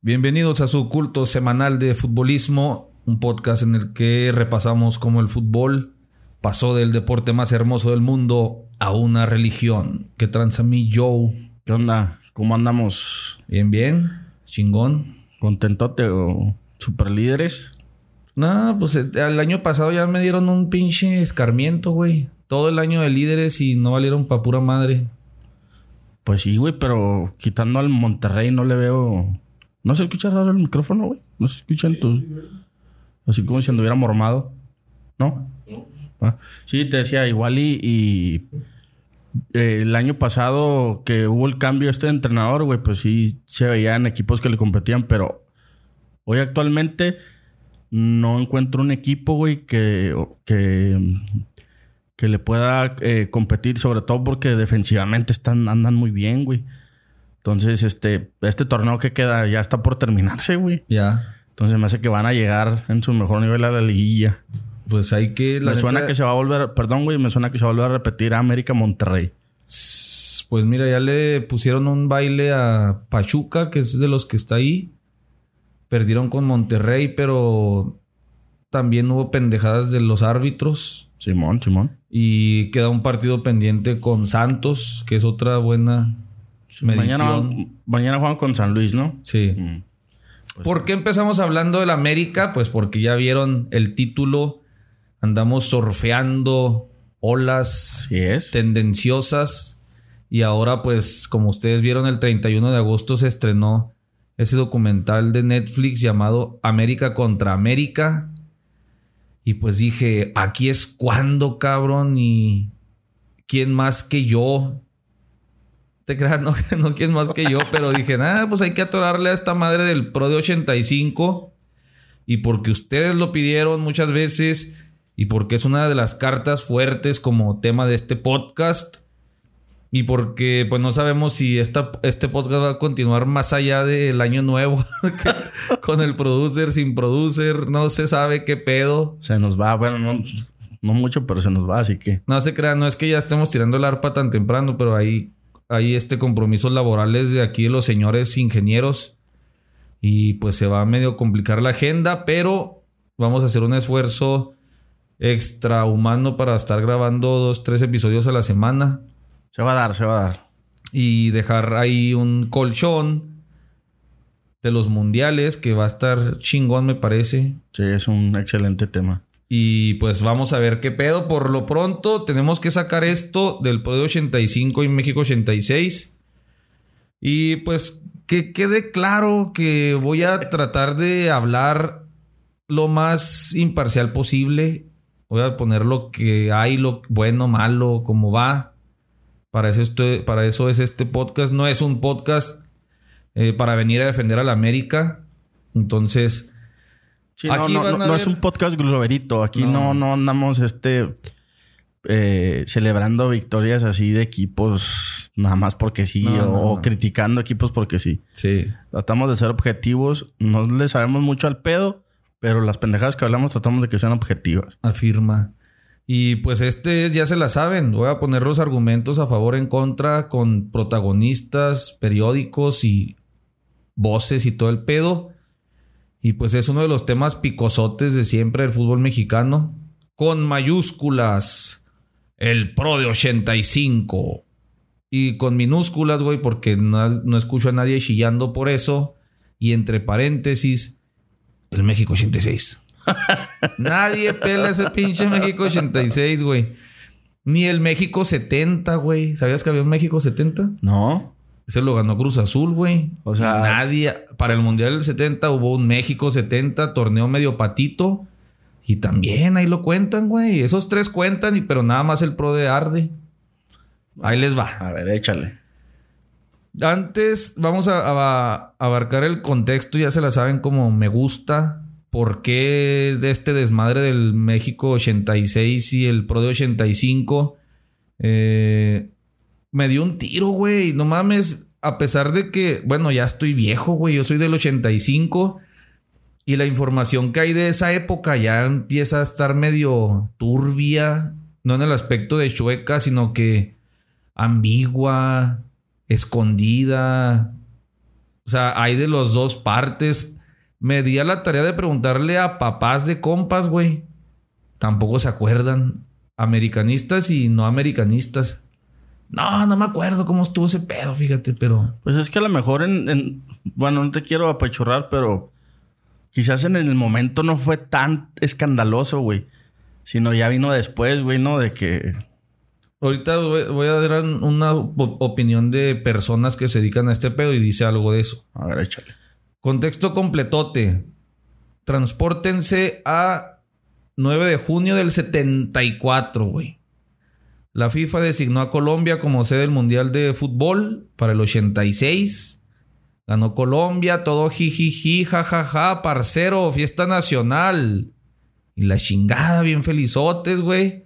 Bienvenidos a su culto semanal de futbolismo, un podcast en el que repasamos cómo el fútbol pasó del deporte más hermoso del mundo a una religión. ¿Qué tranza mi Joe? ¿Qué onda? ¿Cómo andamos? Bien, bien, chingón. ¿Contentote o super líderes? No, pues eh, el año pasado ya me dieron un pinche escarmiento, güey. Todo el año de líderes y no valieron pa' pura madre. Pues sí, güey, pero quitando al Monterrey no le veo. ¿No se escucha raro el micrófono, güey? ¿No se escucha en tu. Así como si anduviera mormado. ¿No? Ah, sí, te decía, igual y. y, eh, el año pasado que hubo el cambio este de entrenador, güey, pues sí se veían equipos que le competían, pero hoy actualmente no encuentro un equipo, güey, que, que, que le pueda eh, competir, sobre todo porque defensivamente están, andan muy bien, güey. Entonces, este, este torneo que queda ya está por terminarse, güey. Ya. Entonces me hace que van a llegar en su mejor nivel a la liguilla. Pues hay que. la me suena que se va a volver, perdón, güey, me suena que se va a volver a repetir a América Monterrey. Pues mira, ya le pusieron un baile a Pachuca, que es de los que está ahí. Perdieron con Monterrey, pero también hubo pendejadas de los árbitros. Simón, Simón. Y queda un partido pendiente con Santos, que es otra buena Mañana, mañana juegan con San Luis, ¿no? Sí. Mm. ¿Por qué empezamos hablando del América? Pues porque ya vieron el título. Andamos surfeando olas es. tendenciosas. Y ahora, pues, como ustedes vieron, el 31 de agosto se estrenó ese documental de Netflix llamado América contra América. Y pues dije, aquí es cuando, cabrón, y quién más que yo. Te creas, no, no quién más que yo, pero dije, nada, pues hay que atorarle a esta madre del Pro de 85. Y porque ustedes lo pidieron muchas veces y porque es una de las cartas fuertes como tema de este podcast. Y porque pues no sabemos si esta, este podcast va a continuar más allá del año nuevo. con el producer, sin producer, no se sabe qué pedo. Se nos va, bueno, no, no mucho, pero se nos va, así que. No se crean, no es que ya estemos tirando el arpa tan temprano, pero hay, hay este compromisos laborales de aquí los señores ingenieros. Y pues se va a medio complicar la agenda, pero vamos a hacer un esfuerzo extrahumano para estar grabando dos, tres episodios a la semana Se va a dar, se va a dar. y dejar ahí un colchón de los mundiales que va a estar chingón, me parece. Sí, es un excelente tema. Y pues vamos a ver qué pedo. Por lo pronto tenemos que sacar esto del Podio 85 y México 86. Y pues que quede claro que voy a tratar de hablar lo más imparcial posible. Voy a poner lo que hay, lo bueno, malo, como va. Para eso, estoy- para eso es este podcast. No es un podcast eh, para venir a defender a la América. Entonces, Sí, no, Aquí no, van no- a no ver- es un podcast globerito. Aquí No. no, andamos este eh, celebrando victorias así de equipos nada más porque sí, o, criticando equipos porque sí. sí. Tratamos de ser objetivos. No le sabemos mucho al pedo, pero las pendejadas que hablamos tratamos de que sean objetivas. afirma. Y pues este ya se la saben. Voy a poner los argumentos a favor en contra con protagonistas, periódicos y voces y todo el pedo. Y pues es uno de los temas picosotes de siempre del fútbol mexicano. Con mayúsculas. El Pro de 85. Y con minúsculas, güey, porque no, no escucho a nadie chillando por eso. Y entre paréntesis, el México 86. Nadie pela ese pinche México 86, güey. Ni el México 70, güey. ¿Sabías que había un México 70? ¿No? Ese lo ganó Cruz Azul, güey. O sea- nadie. Para el Mundial del 70 hubo un México 70, torneo medio patito. Y también ahí lo cuentan, güey. Esos tres cuentan, y, pero nada más el pro de Arde. Ahí les va. A ver, échale. Antes vamos a, a- abarcar el contexto, ya se la saben como me gusta. ¿Por qué de este desmadre del México 86 y el Pro de 85? Eh, me dio un tiro, güey. No mames. A pesar de que, bueno, ya estoy viejo, güey. Yo soy del 85. Y la información que hay de esa época ya empieza a estar medio turbia. No en el aspecto de chueca, sino que ambigua, escondida. O sea, hay de los dos partes. Me di a la tarea de preguntarle a papás de compas, güey. Tampoco se acuerdan. Americanistas y no americanistas. No, no me acuerdo cómo estuvo ese pedo, fíjate, pero. Pues es que a lo mejor en. en- bueno, no te quiero apachurrar, pero. Quizás en el momento no fue tan escandaloso, güey. Sino ya vino después, güey, ¿no? De que. Ahorita voy a dar una op- opinión de personas que se dedican a este pedo y dice algo de eso. A ver, échale. Contexto completote. Transpórtense a 9 de junio del 74, güey. La FIFA designó a Colombia como sede del Mundial de Fútbol para el 86. Ganó Colombia, todo jijiji, jajaja, parcero, fiesta nacional. Y la chingada, bien felizotes, güey.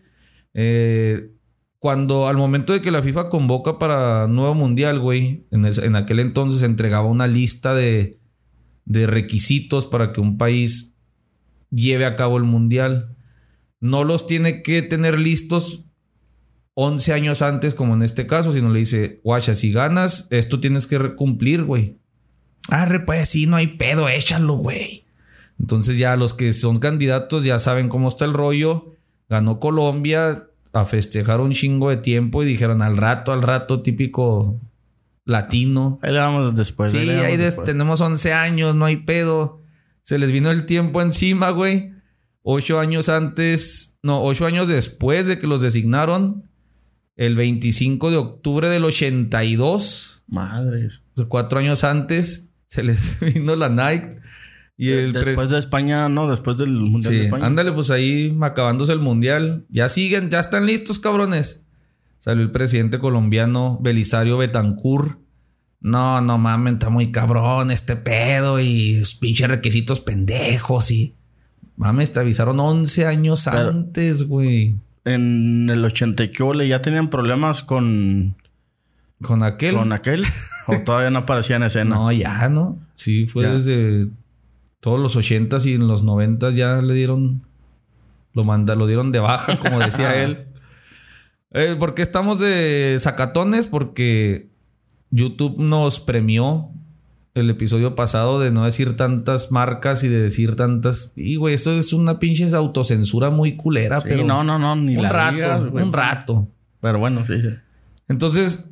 Eh, cuando al momento de que la FIFA convoca para nuevo mundial, güey, en, aquel entonces entregaba una lista de, de requisitos para que un país lleve a cabo el mundial. No los tiene que tener listos 11 años antes, como en este caso, sino le dice, guacha, si ganas, esto tienes que cumplir, güey. Arre, pues sí, no hay pedo, échalo, güey. Entonces ya los que son candidatos ya saben cómo está el rollo. Ganó Colombia a festejar un chingo de tiempo y dijeron al rato, al rato, típico latino. Ahí le damos después. Sí, ahí después. tenemos 11 años, no hay pedo. Se les vino el tiempo encima, güey. Ocho años antes, no, ocho años después de que los designaron, el 25 de octubre del 82, Madres. o sea, cuatro años antes, se les vino la Nike. Y el Después de España, no, después del Mundial de España. ándale, pues ahí acabándose el mundial. Ya siguen, ya están listos, cabrones. Salió el presidente colombiano Belisario Betancourt. No, no mamen, está muy cabrón este pedo y pinches requisitos pendejos y. Mames, te avisaron 11 años Pero- antes, güey. En el 80 y ya tenían problemas con, Con aquel. con aquel. o todavía no aparecía en escena. No, ya, ¿no? Sí, fue Ya. desde todos los 80s y en los 90s ya le dieron. Lo manda, lo dieron de baja, como decía él. Eh, ¿Por qué estamos de sacatones? Porque YouTube nos premió el episodio pasado de no decir tantas marcas y de decir tantas. Y, güey, esto es una pinche autocensura muy culera, Sí, pero. no, no, no, ni un la rato, digas, un rato. Pero bueno, sí. Entonces,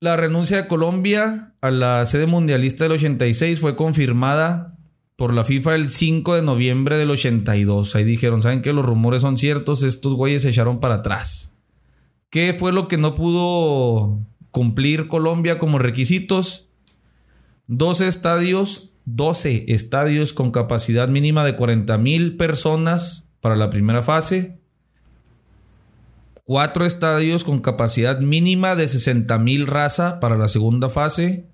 la renuncia de Colombia a la sede mundialista del 86 fue confirmada por la FIFA el 5 de noviembre del 82. Ahí dijeron, ¿saben qué? Los rumores son ciertos, estos güeyes se echaron para atrás. ¿Qué fue lo que no pudo cumplir Colombia como requisitos? 12 estadios, 12 estadios con capacidad mínima de 40 mil personas para la primera fase. Cuatro estadios con capacidad mínima de 60 mil raza para la segunda fase,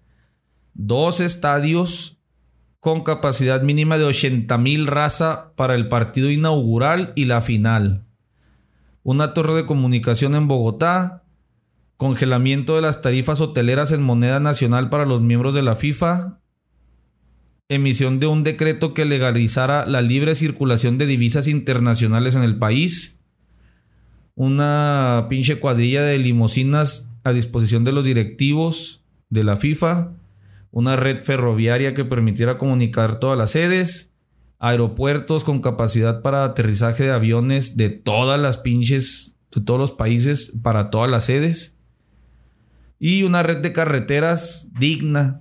dos estadios con capacidad mínima de 80 mil raza para el partido inaugural y la final, una torre de comunicación en Bogotá, congelamiento de las tarifas hoteleras en moneda nacional para los miembros de la FIFA, emisión de un decreto que legalizara la libre circulación de divisas internacionales en el país, una pinche cuadrilla de limusinas a disposición de los directivos de la FIFA, una red ferroviaria que permitiera comunicar todas las sedes, aeropuertos con capacidad para aterrizaje de aviones de todas las pinches, de todos los países para todas las sedes, y una red de carreteras digna.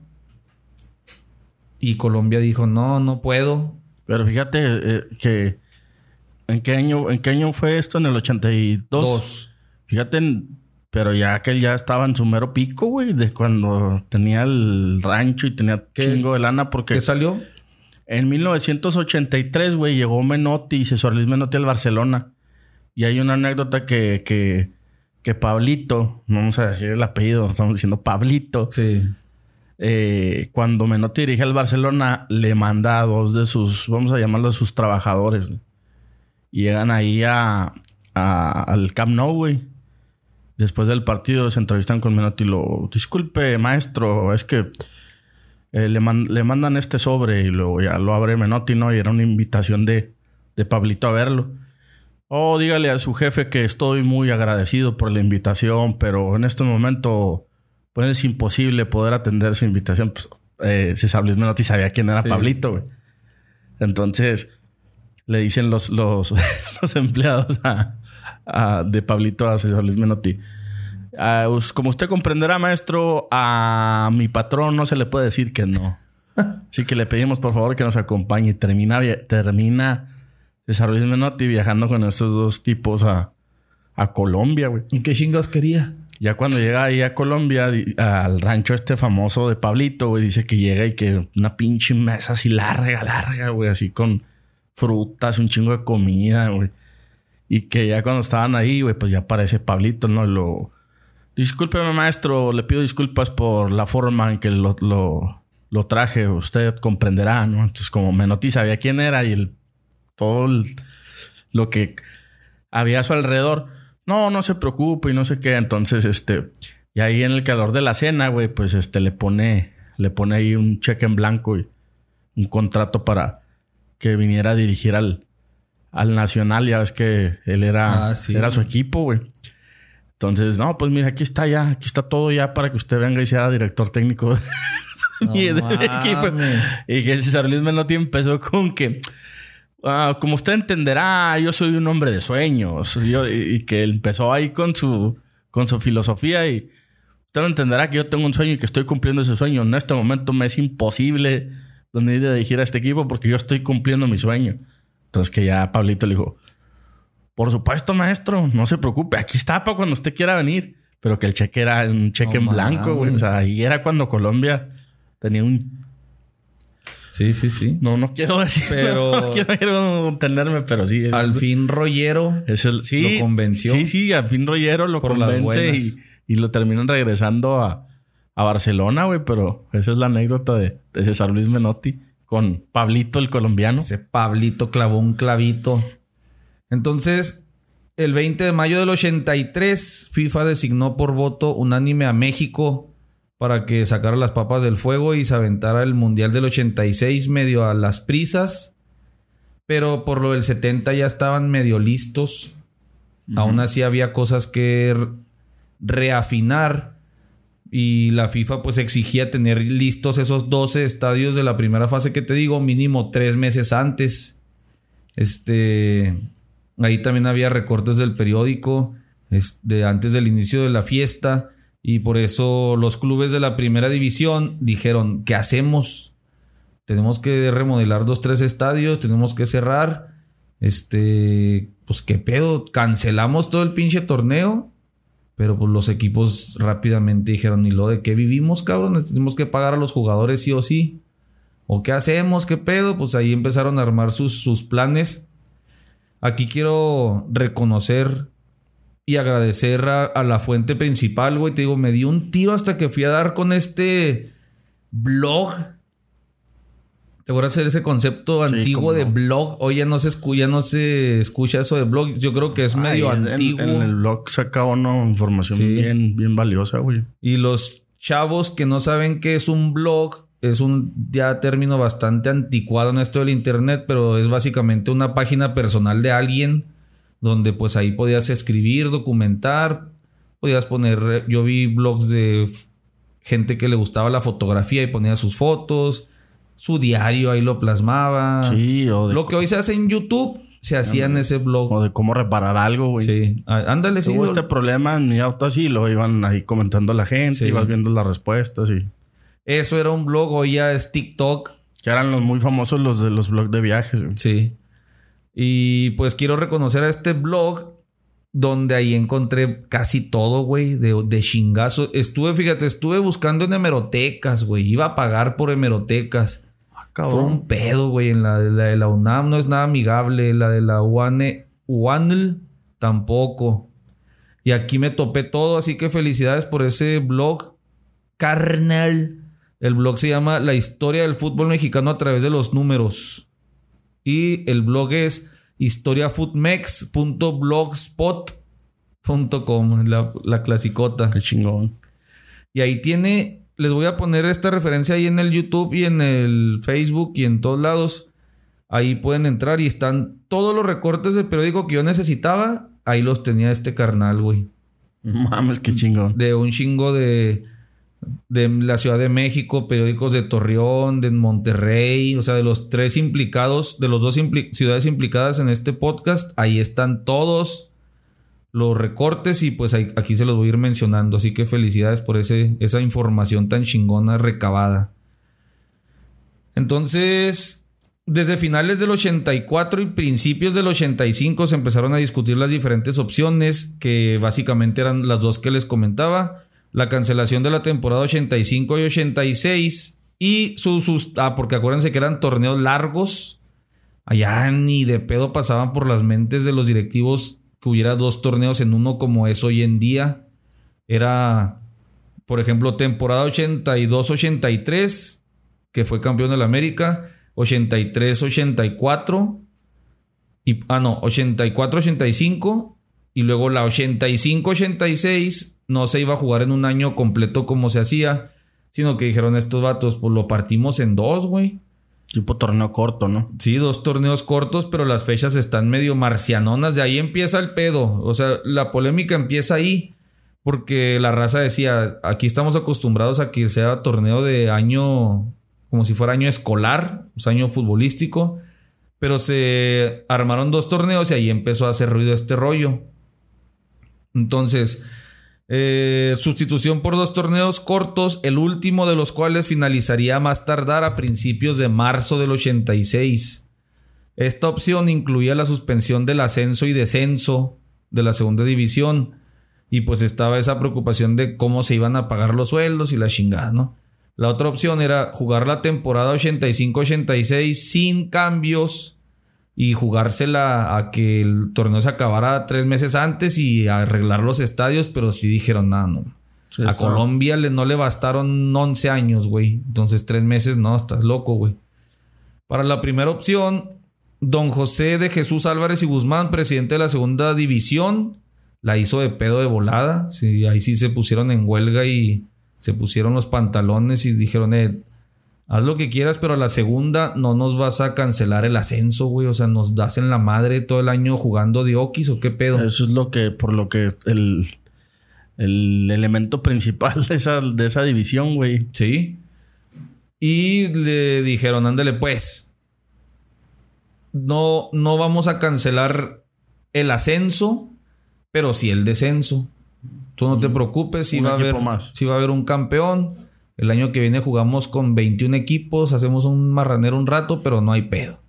Y Colombia dijo, no, no puedo. Pero fíjate eh, que... ¿En qué año, en qué año fue esto? En el 82. Dos. Fíjate, en- pero ya que él ya estaba en su mero pico, güey, de cuando tenía el rancho y tenía chingo de lana, porque ¿Qué salió? en 1983, güey, llegó Menotti y César Luis Menotti al Barcelona. Y hay una anécdota que, que, que Pablito, no vamos a decir el apellido, estamos diciendo Pablito, Sí. eh, cuando Menotti dirige al Barcelona, le manda a dos de sus, vamos a llamarlos sus trabajadores. güey. Llegan ahí a, a- al Camp Nou, güey. Después del partido se entrevistan con Menotti y lo... Disculpe, maestro, es que eh, le, man- le mandan este sobre y luego ya lo abre Menotti, ¿no? Y era una invitación de, de Pablito a verlo. Oh, dígale a su jefe que estoy muy agradecido por la invitación, pero en este momento pues es imposible poder atender su invitación. Pues, eh, César Luis Menotti sabía quién era Pablito, güey. Entonces le dicen los, los, los empleados de Pablito a César Luis Menotti. Ah, como usted comprenderá, maestro, a mi patrón no se le puede decir que no. Así que le pedimos por favor que nos acompañe. Termina, termina César Luis Menotti viajando con estos dos tipos a, a Colombia, güey. ¿Y qué chingados quería? Ya cuando llega ahí a Colombia, al rancho este famoso de Pablito, güey, dice que llega y que una pinche mesa así larga, larga, güey, así con frutas, un chingo de comida, güey. Y que ya cuando estaban ahí, güey, pues ya aparece Pablito, ¿no? Lo... Discúlpeme, maestro, le pido disculpas por la forma en que lo, lo, traje. Usted comprenderá, ¿no? Entonces, como Menotti sabía quién era y el, todo lo que había a su alrededor no, no se preocupe y no sé qué. Entonces, este, y ahí en el calor de la cena, güey, pues este le pone, le pone ahí un cheque en blanco y un contrato para que viniera a dirigir al, al Nacional. Ya ves que él era, ah, era su equipo, güey. Entonces, no, pues mira, aquí está ya, aquí está todo ya para que usted venga y sea director técnico y del equipo. Y que César Luis Menotti empezó con que Ah, como usted entenderá, yo soy un hombre de sueños. y, que empezó ahí con su, con su filosofía y usted entenderá que yo tengo un sueño y que estoy cumpliendo ese sueño. En este momento me es imposible venir a dirigir a este equipo porque yo estoy cumpliendo mi sueño. Entonces que ya Pablito le dijo, por supuesto maestro, no se preocupe, aquí está para cuando usted quiera venir. Pero que el cheque era un cheque en blanco, güey. O sea, ahí era cuando Colombia tenía un Sí, sí, sí. No, no quiero decir. Pero. No, quiero entenderme, pero sí. al fin Rollero es el, sí, lo convenció. Sí, sí, al fin Rollero lo convence y, y, lo terminan regresando a, a Barcelona, güey. Pero esa es la anécdota de, de, César Luis Menotti con Pablito, el colombiano. Ese Pablito clavó un clavito. Entonces, el 20 de mayo del 83, FIFA designó por voto unánime a México para que sacara las papas del fuego y se aventara el Mundial del 86 medio a las prisas. Pero por lo del 70 ya estaban medio listos. Aún así había cosas que reafinar. Y la FIFA pues exigía tener listos esos 12 estadios de la primera fase que te digo, mínimo tres meses antes. Este. Ahí también había recortes del periódico. De antes del inicio de la fiesta. Y por eso los clubes de la primera división dijeron, ¿qué hacemos? Tenemos que remodelar dos, tres estadios, tenemos que cerrar. Este, pues qué pedo, cancelamos todo el pinche torneo. Pero pues los equipos rápidamente dijeron, ¿y lo de qué vivimos, cabrón? Tenemos que pagar a los jugadores sí o sí. ¿O qué hacemos? ¿Qué pedo? Pues ahí empezaron a armar sus, sus planes. Aquí quiero reconocer y agradecer a, la fuente principal, güey. Te digo, me dio un tiro hasta que fui a dar con este blog. ¿Te acuerdas de ese concepto antiguo de blog? Hoy ya no se escucha, no se escucha eso de blog. Yo creo que es medio antiguo. En, el blog saca una información bien, bien valiosa, güey. Y los chavos que no saben qué es un blog, es un ya término bastante anticuado en esto del internet, pero es básicamente una página personal de alguien donde pues ahí podías escribir, documentar, podías poner, yo vi blogs de gente que le gustaba la fotografía y ponía sus fotos, su diario ahí lo plasmaba. Sí, o de lo que hoy se hace en YouTube se hacía en ese blog. O de cómo reparar algo, güey. Sí, ándale, sí. Tuvo este problema en mi auto así, lo iban ahí comentando la gente, ibas viendo las respuestas y... Eso era un blog, hoy ya es TikTok. Que eran los muy famosos los de los blogs de viajes. Güey. Sí. Y pues quiero reconocer a este blog donde ahí encontré casi todo, güey, de, de chingazo. Estuve, fíjate, estuve buscando en hemerotecas, güey. Iba a pagar por hemerotecas. Ah, Fue un pedo, güey. En la, de la UNAM no es nada amigable. La de la UANL tampoco. Y aquí me topé todo, así que felicidades por ese blog. Carnal. El blog se llama La historia del fútbol mexicano a través de los números. Y el blog es historiafootmex.blogspot.com, la, la clasicota. Qué chingón. Y ahí tiene, les voy a poner esta referencia ahí en el YouTube y en el Facebook y en todos lados. Ahí pueden entrar y están todos los recortes de periódico que yo necesitaba. Ahí los tenía este carnal, güey. Mames, qué chingón. De un chingo de de la Ciudad de México, periódicos de Torreón, de Monterrey, o sea, de los tres implicados, de los dos ciudades implicadas en este podcast, ahí están todos los recortes y pues aquí se los voy a ir mencionando. Así que felicidades por ese, esa información tan chingona recabada. Entonces, desde finales del 84 y principios del 85 se empezaron a discutir las diferentes opciones, que básicamente eran las dos que les comentaba. La cancelación de la temporada 85 y 86 y sus... ah, porque acuérdense que eran torneos largos. Allá ni de pedo pasaban por las mentes de los directivos que hubiera dos torneos en uno como es hoy en día. Era, por ejemplo, temporada 82-83, que fue campeón de la América, 83-84, y, ah, no, 84-85, y luego la 85-86 no se iba a jugar en un año completo como se hacía, sino que dijeron estos vatos, pues lo partimos en dos, güey. Tipo torneo corto, ¿no? Sí, dos torneos cortos, pero las fechas están medio marcianonas. De ahí empieza el pedo. O sea, la polémica empieza ahí. Porque la raza decía, aquí estamos acostumbrados a que sea torneo de año, como si fuera año escolar, o sea, año futbolístico. Pero se armaron dos torneos y ahí empezó a hacer ruido este rollo. Entonces, eh, sustitución por dos torneos cortos, el último de los cuales finalizaría más tardar a principios de marzo del 86. Esta opción incluía la suspensión del ascenso y descenso de la segunda división. Y pues estaba esa preocupación de cómo se iban a pagar los sueldos y la chingada, ¿no? La otra opción era jugar la temporada 85-86 sin cambios y jugársela a que el torneo se acabara tres meses antes y arreglar los estadios, pero sí dijeron, nada, no. a Colombia le, no le bastaron 11 años, güey. Entonces tres meses, no, estás loco, güey. Para la primera opción, don José de Jesús Álvarez y Guzmán, presidente de la segunda división, la hizo de pedo de volada. Sí, ahí sí se pusieron en huelga y se pusieron los pantalones y dijeron, eh, haz lo que quieras, pero a la segunda no nos vas a cancelar el ascenso, güey. O sea, nos das en la madre todo el año jugando de o qué pedo. Eso es lo que, por lo que el, el elemento principal de esa, de esa división, güey. Sí. Y le dijeron, ándale pues. No, no vamos a cancelar el ascenso, pero sí el descenso. Tú no te preocupes, si va, a haber, si va a haber un campeón el año que viene jugamos con 21 equipos, hacemos un marranero un rato, pero no hay pedo.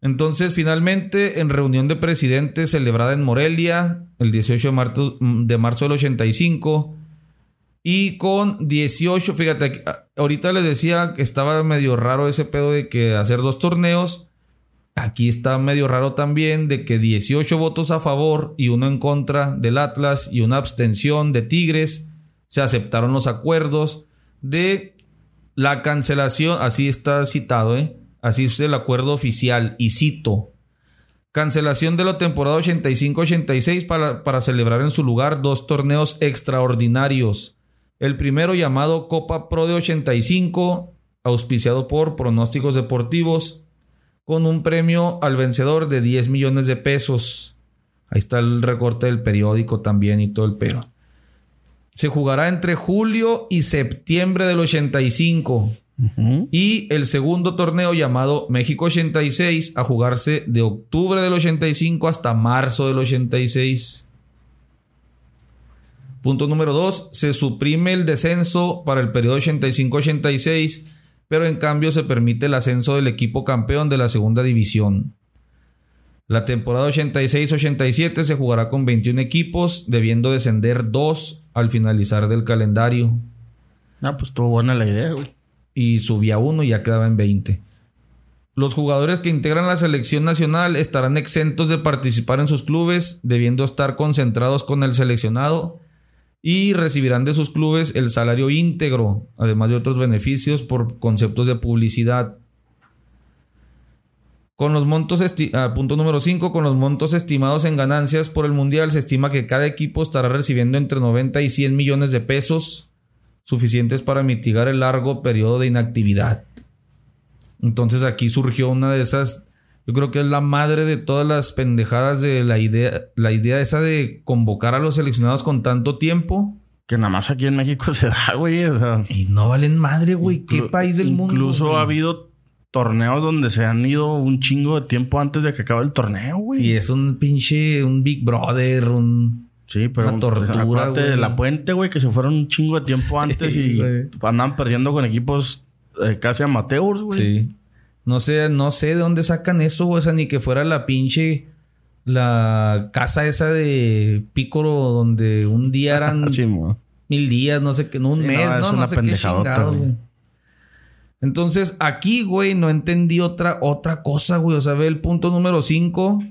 Entonces, finalmente, en reunión de presidentes celebrada en Morelia, el 18 de marzo, de marzo del 85, y con 18, fíjate, ahorita les decía que estaba medio raro ese pedo de que hacer dos torneos. Aquí está medio raro también de que 18 votos a favor y uno en contra del Atlas y una abstención de Tigres se aceptaron los acuerdos de la cancelación, así está citado, ¿eh? así es el acuerdo oficial, y cito, cancelación de la temporada 85-86 para, para celebrar en su lugar dos torneos extraordinarios. El primero llamado Copa Pro de 85, auspiciado por pronósticos deportivos, con un premio al vencedor de 10 millones de pesos. Ahí está el recorte del periódico también y todo el pero se jugará entre julio y septiembre del 85. Y el segundo torneo llamado México 86 a jugarse de octubre del 85 hasta marzo del 86. Punto número 2. Se suprime el descenso para el periodo 85-86, pero en cambio se permite el ascenso del equipo campeón de la segunda división. La temporada 86-87 se jugará con 21 equipos, debiendo descender 2 al finalizar del calendario. Ah, pues estuvo buena la idea, güey. Y subía uno y ya quedaba en 20. Los jugadores que integran la selección nacional estarán exentos de participar en sus clubes, debiendo estar concentrados con el seleccionado y recibirán de sus clubes el salario íntegro, además de otros beneficios por conceptos de publicidad. Con los montos, ah, punto número 5, con los montos estimados en ganancias por el Mundial, se estima que cada equipo estará recibiendo entre 90 y 100 millones de pesos, suficientes para mitigar el largo periodo de inactividad. Entonces aquí surgió una de esas, yo creo que es la madre de todas las pendejadas de la idea, la idea esa de convocar a los seleccionados con tanto tiempo que nada más aquí en México se da, güey. O sea, Y no valen madre, güey. ¿Qué país del mundo? Incluso ha habido torneos donde se han ido un chingo de tiempo antes de que acabe el torneo, güey. Sí, es un pinche, un Big Brother, un... Sí, pero Una tortura, de la puente, güey, que se fueron un chingo de tiempo antes y andaban perdiendo con equipos eh, casi amateurs, güey. Sí. No sé, no sé de dónde sacan eso, güey. O sea, ni que fuera la pinche... La casa esa de Pícoro donde un día eran Sí, mil días, no sé qué, no un Sí, mes, no, no, es no, una sé qué chingados, güey. Entonces, aquí, güey, no entendí otra, otra cosa, güey. O sea, ve el punto número 5.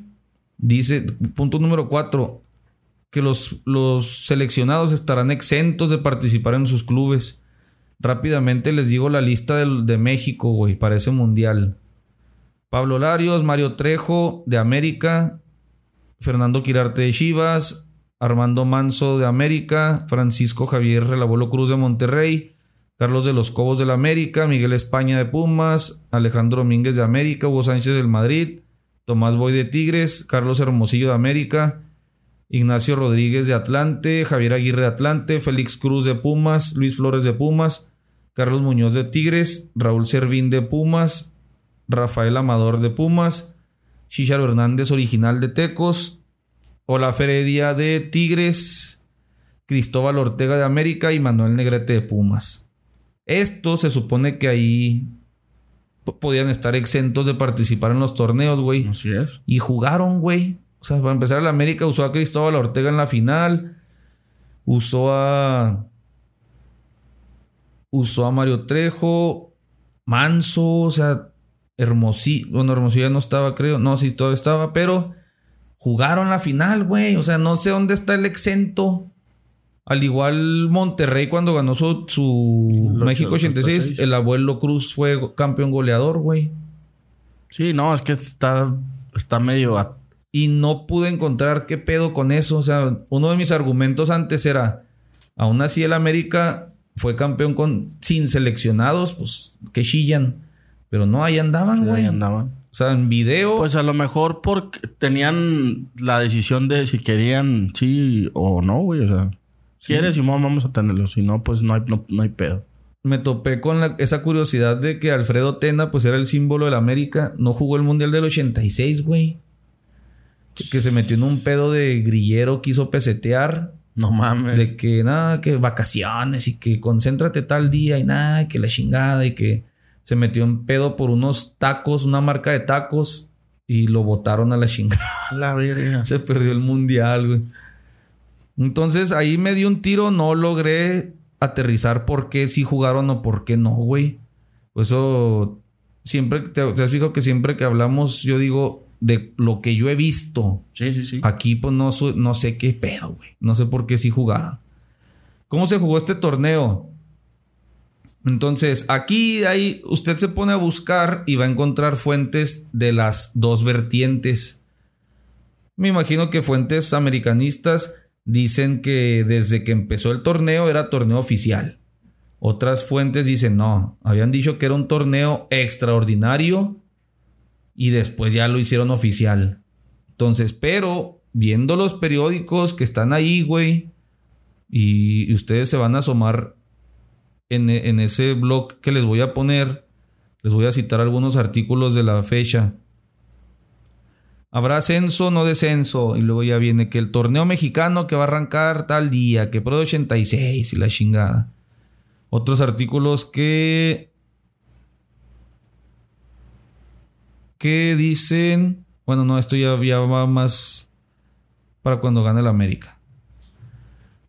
Dice, punto número 4. Que los, los seleccionados estarán exentos de participar en sus clubes. Rápidamente les digo la lista del- de, México, güey, para ese mundial. Pablo Larios, Mario Trejo de América, Fernando Quirarte de Chivas, Armando Manso de América, Francisco Javier Relavuelo Cruz de Monterrey, Carlos de los Cobos del América, Miguel España de Pumas, Alejandro Domínguez de América, Hugo Sánchez del Madrid, Tomás Boy de Tigres, Carlos Hermosillo de América, Ignacio Rodríguez de Atlante, Javier Aguirre de Atlante, Félix Cruz de Pumas, Luis Flores de Pumas, Carlos Muñoz de Tigres, Raúl Servín de Pumas, Rafael Amador de Pumas, Chicharo Hernández original de Tecos, Olaf Heredia de Tigres, Cristóbal Ortega de América y Manuel Negrete de Pumas. Esto se supone que ahí podían estar exentos de participar en los torneos, güey. Así es. Y jugaron, güey. O sea, para empezar, el América usó a Cristóbal Ortega en la final. Usó a. Usó a Mario Trejo. Manso, o sea, Hermosillo. Bueno, Hermosillo ya no estaba, creo. No, sí, todavía estaba, pero jugaron la final, güey. O sea, no sé dónde está el exento. Al igual Monterrey cuando ganó su, su México 86, 86. el abuelo Cruz fue campeón goleador, güey. Sí, no, es que está, está medio... Y no pude encontrar qué pedo con eso. O sea, uno de mis argumentos antes era, aún así el América fue campeón con sin seleccionados, pues que chillan. Pero no, ahí andaban, ahí güey. O andaban. sea, en video. Pues a lo mejor porque tenían la decisión de si querían sí o no, güey. O sea, quieres, Simón, vamos a tenerlo. Si no, pues no hay, no, no hay pedo. me topé con la- esa curiosidad de que Alfredo Tena, pues era el símbolo del América. No jugó el Mundial del 86, güey. Que, que se metió en un pedo de grillero, quiso pesetear. No mames. De que nada, que vacaciones y que concéntrate tal día y nada, que la chingada y que se metió en pedo por unos tacos, una marca de tacos y lo botaron a la chingada. La verga. se perdió el mundial, güey. Entonces ahí me di un tiro, no logré aterrizar por qué sí jugaron o por qué no, güey. Pues eso siempre te, te has fijado que siempre que hablamos yo digo de lo que yo he visto. Sí, sí, sí. Aquí pues no, no sé qué pedo, güey. No sé por qué sí jugaron. ¿Cómo se jugó este torneo? Entonces, aquí ahí usted se pone a buscar y va a encontrar fuentes de las dos vertientes. Me imagino que fuentes americanistas dicen que desde que empezó el torneo era torneo oficial. Otras fuentes dicen no, habían dicho que era un torneo extraordinario y después ya lo hicieron oficial. Entonces, pero viendo los periódicos que están ahí, güey, y, ustedes se van a asomar en, en ese blog que les voy a poner, les voy a citar algunos artículos de la fecha. Habrá ascenso, no descenso. Y luego ya viene que el torneo mexicano que va a arrancar tal día, que pro de 86 y la chingada. Otros artículos que. que dicen. Bueno, no, esto ya, ya va más para cuando gane el América.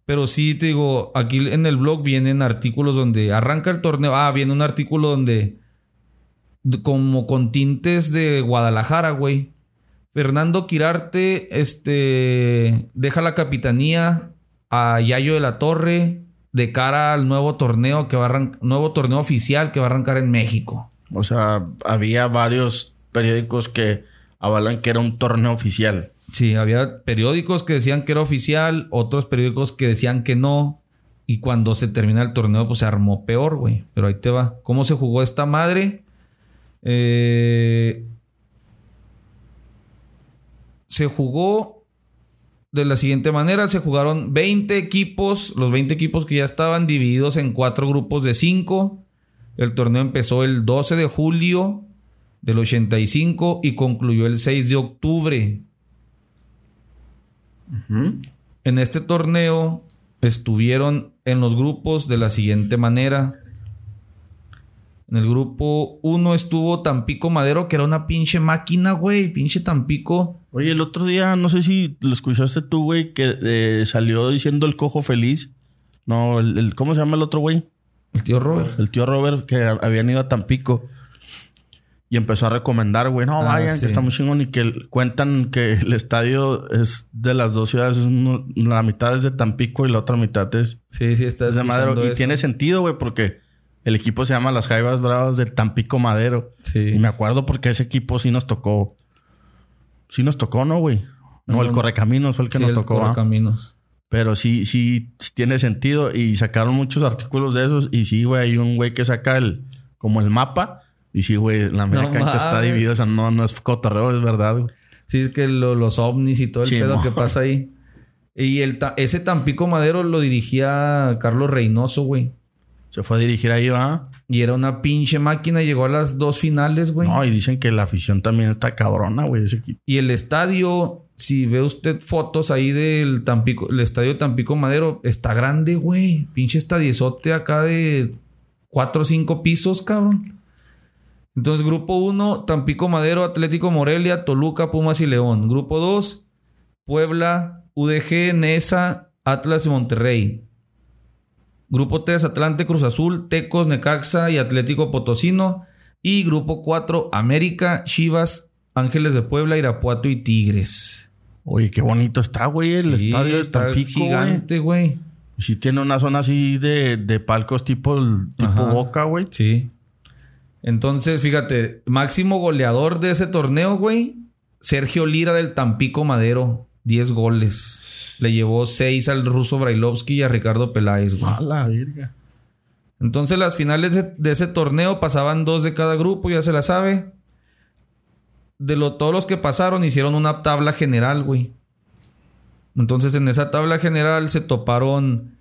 Pero sí, te digo, aquí en el blog vienen artículos donde arranca el torneo. Ah, viene un artículo donde. de- como con tintes de Guadalajara, güey. Fernando Quirarte, este. deja la capitanía a Yayo de la Torre de cara al nuevo torneo que va a nuevo torneo oficial que va a arrancar en México. O sea, había varios periódicos que avalan que era un torneo oficial. Sí, había periódicos que decían que era oficial, otros periódicos que decían que no. Y cuando se termina el torneo, pues se armó peor, güey. Pero ahí te va. ¿Cómo se jugó esta madre? Eh, se jugó de la siguiente manera. Se jugaron 20 equipos, los 20 equipos que ya estaban divididos en cuatro grupos de 5. El torneo empezó el 12 de julio del 85 y concluyó el 6 de octubre. En este torneo estuvieron en los grupos de la siguiente manera. En el grupo 1 estuvo Tampico Madero, que era una pinche máquina, güey. Pinche Tampico. Oye, el otro día, no sé si lo escuchaste tú, güey, que eh, salió diciendo el cojo feliz. No, el, ¿cómo se llama el otro güey? El tío Robert. El tío Robert, que habían ido a Tampico. Y empezó a recomendar, güey, no, ah, vayan, que está muy chingón. Y que cuentan que el estadio es de las dos ciudades. la mitad es de Tampico y la otra mitad es, sí, sí, está de Madero. Y tiene sentido, güey, porque el equipo se llama Las Jaivas Bravas del Tampico Madero. Sí. Y me acuerdo porque ese equipo sí nos tocó. Sí nos tocó, ¿no, güey? No, el Correcaminos fue el que nos tocó. El Correcaminos. Pero sí, sí tiene sentido. Y sacaron muchos artículos de esos. Y sí, güey, hay un güey que saca el como el mapa y sí, güey, la media cancha está dividida. O sea, no, no es cotorreo, es verdad, güey. Sí, es que los ovnis y todo el pedo que pasa ahí. Y el ese Tampico Madero lo dirigía Carlos Reynoso, güey. Se fue a dirigir ahí, va. Y era una pinche máquina. Llegó a las dos finales, güey. No, y dicen que la afición también está cabrona, güey, ese equipo. Y el estadio, si ve usted fotos ahí del Tampico, el estadio Tampico Madero, está grande, güey. Pinche estadiezote acá de cuatro o cinco pisos, cabrón. Entonces, grupo 1, Tampico Madero, Atlético Morelia, Toluca, Pumas y León. Grupo 2, Puebla, UDG, Nesa, Atlas y Monterrey. Grupo 3, Atlante, Cruz Azul, Tecos, Necaxa y Atlético Potosino. Y grupo 4, América, Chivas, Ángeles de Puebla, Irapuato y Tigres. Oye, qué bonito está, güey. El estadio de Tampico. Gigante, güey. Y si tiene una zona así de, de palcos tipo, tipo Boca, güey. Sí. Entonces, fíjate, máximo goleador de ese torneo, güey. Sergio Lira del Tampico Madero, 10 goles. Le llevó 6 al ruso Brailovsky y a Ricardo Peláez, güey. A la virga. Entonces, las finales de, ese torneo pasaban dos de cada grupo, ya se la sabe. De lo, todos los que pasaron hicieron una tabla general, güey. Entonces, en esa tabla general se toparon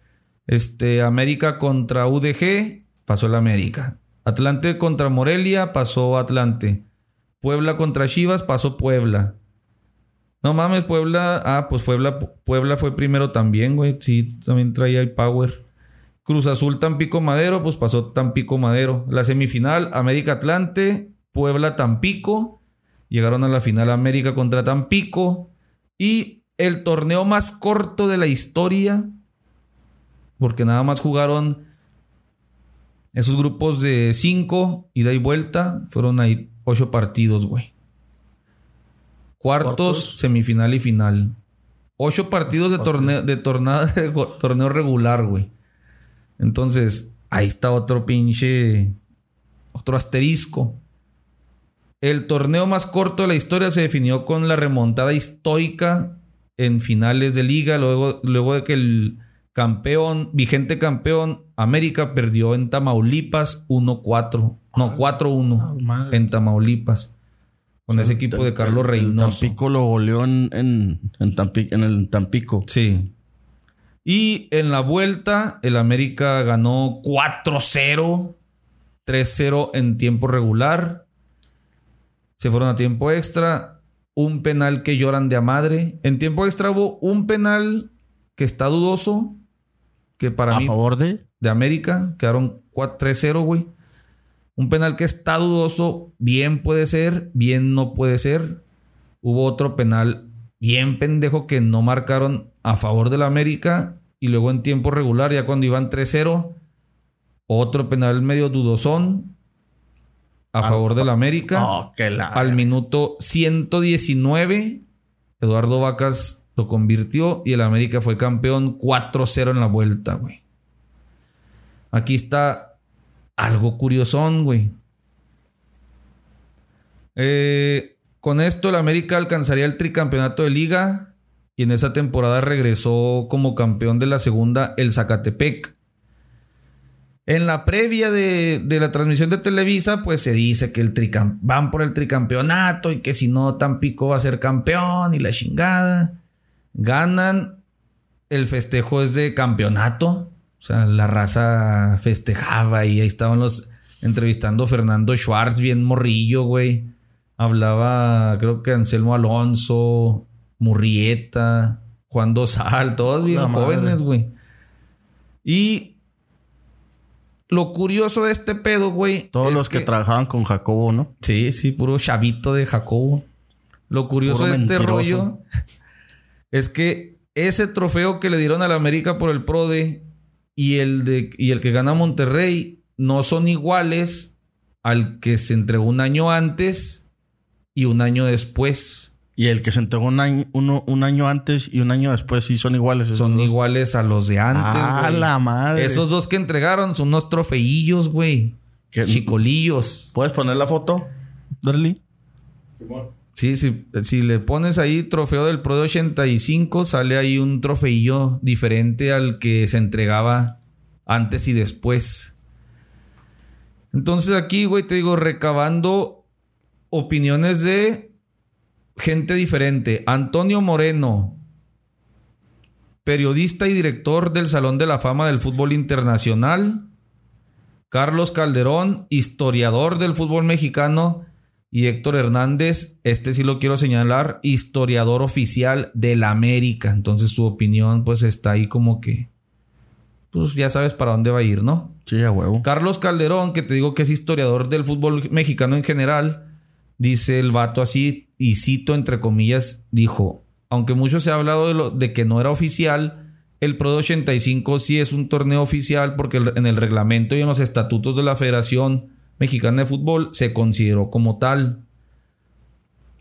este, América contra UDG, pasó el América. Atlante contra Morelia, pasó Atlante. Puebla contra Chivas, pasó Puebla. No mames, Puebla. Ah, pues Puebla, Puebla fue primero también, güey. Sí, también traía el power. Cruz Azul, Tampico Madero, pues pasó Tampico Madero. La semifinal, América Atlante, Puebla Tampico. Llegaron a la final América contra Tampico. Y el torneo más corto de la historia. Porque nada más jugaron esos grupos de cinco, ida y vuelta, fueron ahí ocho partidos, güey. Cuartos, semifinal y final. Ocho partidos de torneo, de, de torneo regular, güey. Entonces, ahí está otro pinche. Otro asterisco. El torneo más corto de la historia se definió con la remontada histórica en finales de liga, luego, luego de que el campeón, vigente campeón, América perdió en Tamaulipas 1-4. No, 4-1 ah, en Tamaulipas. Con ese equipo de Carlos Reynoso. Tampico lo goleó en, en, en el Tampico. Sí. Y en la vuelta, el América ganó 4-0. 3-0 en tiempo regular. Se fueron a tiempo extra. Un penal que lloran de a madre. En tiempo extra hubo un penal que está dudoso que para mí. ¿A favor de? De América. Quedaron 3-0, güey. Un penal que está dudoso. Bien puede ser, bien no puede ser. Hubo otro penal bien pendejo que no marcaron a favor de la América. Y luego en tiempo regular, ya cuando iban 3-0, otro penal medio dudosón a ah, favor de la América. Oh, Al minuto 119, Eduardo Vacas lo convirtió y el América fue campeón 4-0 en la vuelta, güey. Aquí está algo curiosón, güey. Eh, con esto el América alcanzaría el tricampeonato de liga y en esa temporada regresó como campeón de la segunda el Zacatepec. En la previa de, la transmisión de Televisa, pues se dice que el van por el tricampeonato y que si no Tampico va a ser campeón y la chingada. Ganan. El festejo es de campeonato. O sea, la raza festejaba y ahí estaban los entrevistando a Fernando Schwartz, bien morrillo, güey. Hablaba, creo que Anselmo Alonso, Murrieta, Juan Dosal, todos bien La jóvenes, güey. Y lo curioso de este pedo, güey. Todos los que, trabajaban con Jacobo, ¿no? Sí, sí, puro chavito de Jacobo. Lo curioso Puro de este mentiroso. rollo es que ese trofeo que le dieron a la América por el PRODE y el, de, y el que gana Monterrey no son iguales al que se entregó un año antes y un año después. Y el que se entregó un año, uno, un año antes y un año después sí son iguales. Son dos. iguales a los de antes. Ah, güey. la madre. Esos dos que entregaron son unos trofeillos, güey. Chicolillos. ¿Puedes poner la foto, Darly? Sí, sí, si le pones ahí trofeo del Pro de 85, sale ahí un trofeillo diferente al que se entregaba antes y después. Entonces aquí, güey, te digo, recabando opiniones de gente diferente. Antonio Moreno, periodista y director del Salón de la Fama del Fútbol Internacional. Carlos Calderón, historiador del fútbol mexicano. Y Héctor Hernández, este sí lo quiero señalar, historiador oficial del América. Entonces su opinión pues está ahí como que... Pues ya sabes para dónde va a ir, ¿no? Sí, a huevo. Carlos Calderón, que te digo que es historiador del fútbol mexicano en general, dice el vato así, y cito entre comillas, dijo, aunque mucho se ha hablado de, lo, de que no era oficial, el Pro de 85 sí es un torneo oficial porque en el reglamento y en los estatutos de la Federación Mexicana de Fútbol se consideró como tal.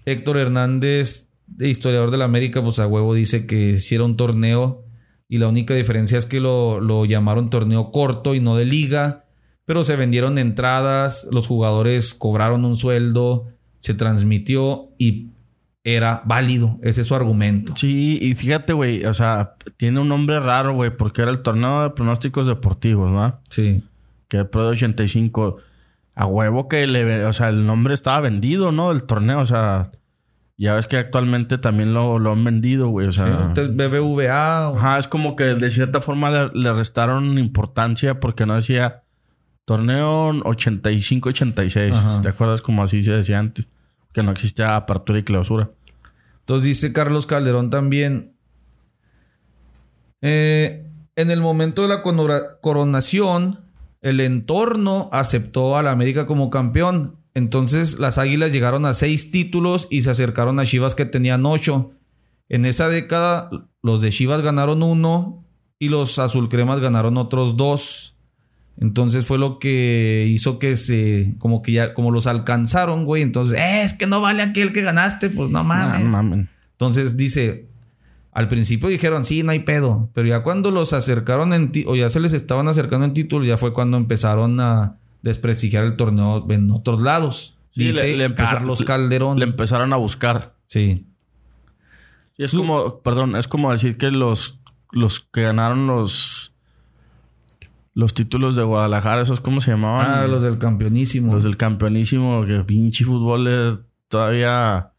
Héctor Hernández, de historiador de la América, pues a huevo dice que un torneo y la única diferencia es que lo, lo llamaron torneo corto y no de liga, pero se vendieron entradas, los jugadores cobraron un sueldo, se transmitió y era válido. Ese es su argumento. Sí, y fíjate, güey, o sea, tiene un nombre raro, güey, porque era el torneo de pronósticos deportivos, ¿no? Sí. Que el Pro de 85. A huevo que le... O sea, el nombre estaba vendido, ¿no? El torneo, o sea... Ya ves que actualmente también lo, lo han vendido, güey. O sea... Entonces, BBVA. o- Ajá, es como que de cierta forma le, le restaron importancia porque no decía torneo 85-86. Ajá. ¿Te acuerdas como así se decía antes? Que no existía apertura y clausura. Entonces dice Carlos Calderón también. eh, en el momento de la coronación, el entorno aceptó a la América como campeón. Entonces las Águilas llegaron a seis títulos y se acercaron a Chivas que tenían ocho. En esa década, los de Chivas ganaron uno y los azulcremas ganaron otros dos. Entonces fue lo que hizo que se, como que ya, como los alcanzaron, güey. Entonces, "Eh, es que no vale aquel que ganaste, pues no mames. Mamen. Entonces dice, al principio dijeron, sí, no hay pedo, pero ya cuando los acercaron en ti- o ya se les estaban acercando en título, ya fue cuando empezaron a desprestigiar el torneo en otros lados. Sí, dice le- le empezó- Carlos Calderón. Le empezaron a buscar. sí. Y es como, perdón, es como decir que los, los que ganaron los los títulos de Guadalajara, esos cómo se llamaban? Ah, los del campeonísimo. Los del campeonísimo, que pinche fútbol eh, todavía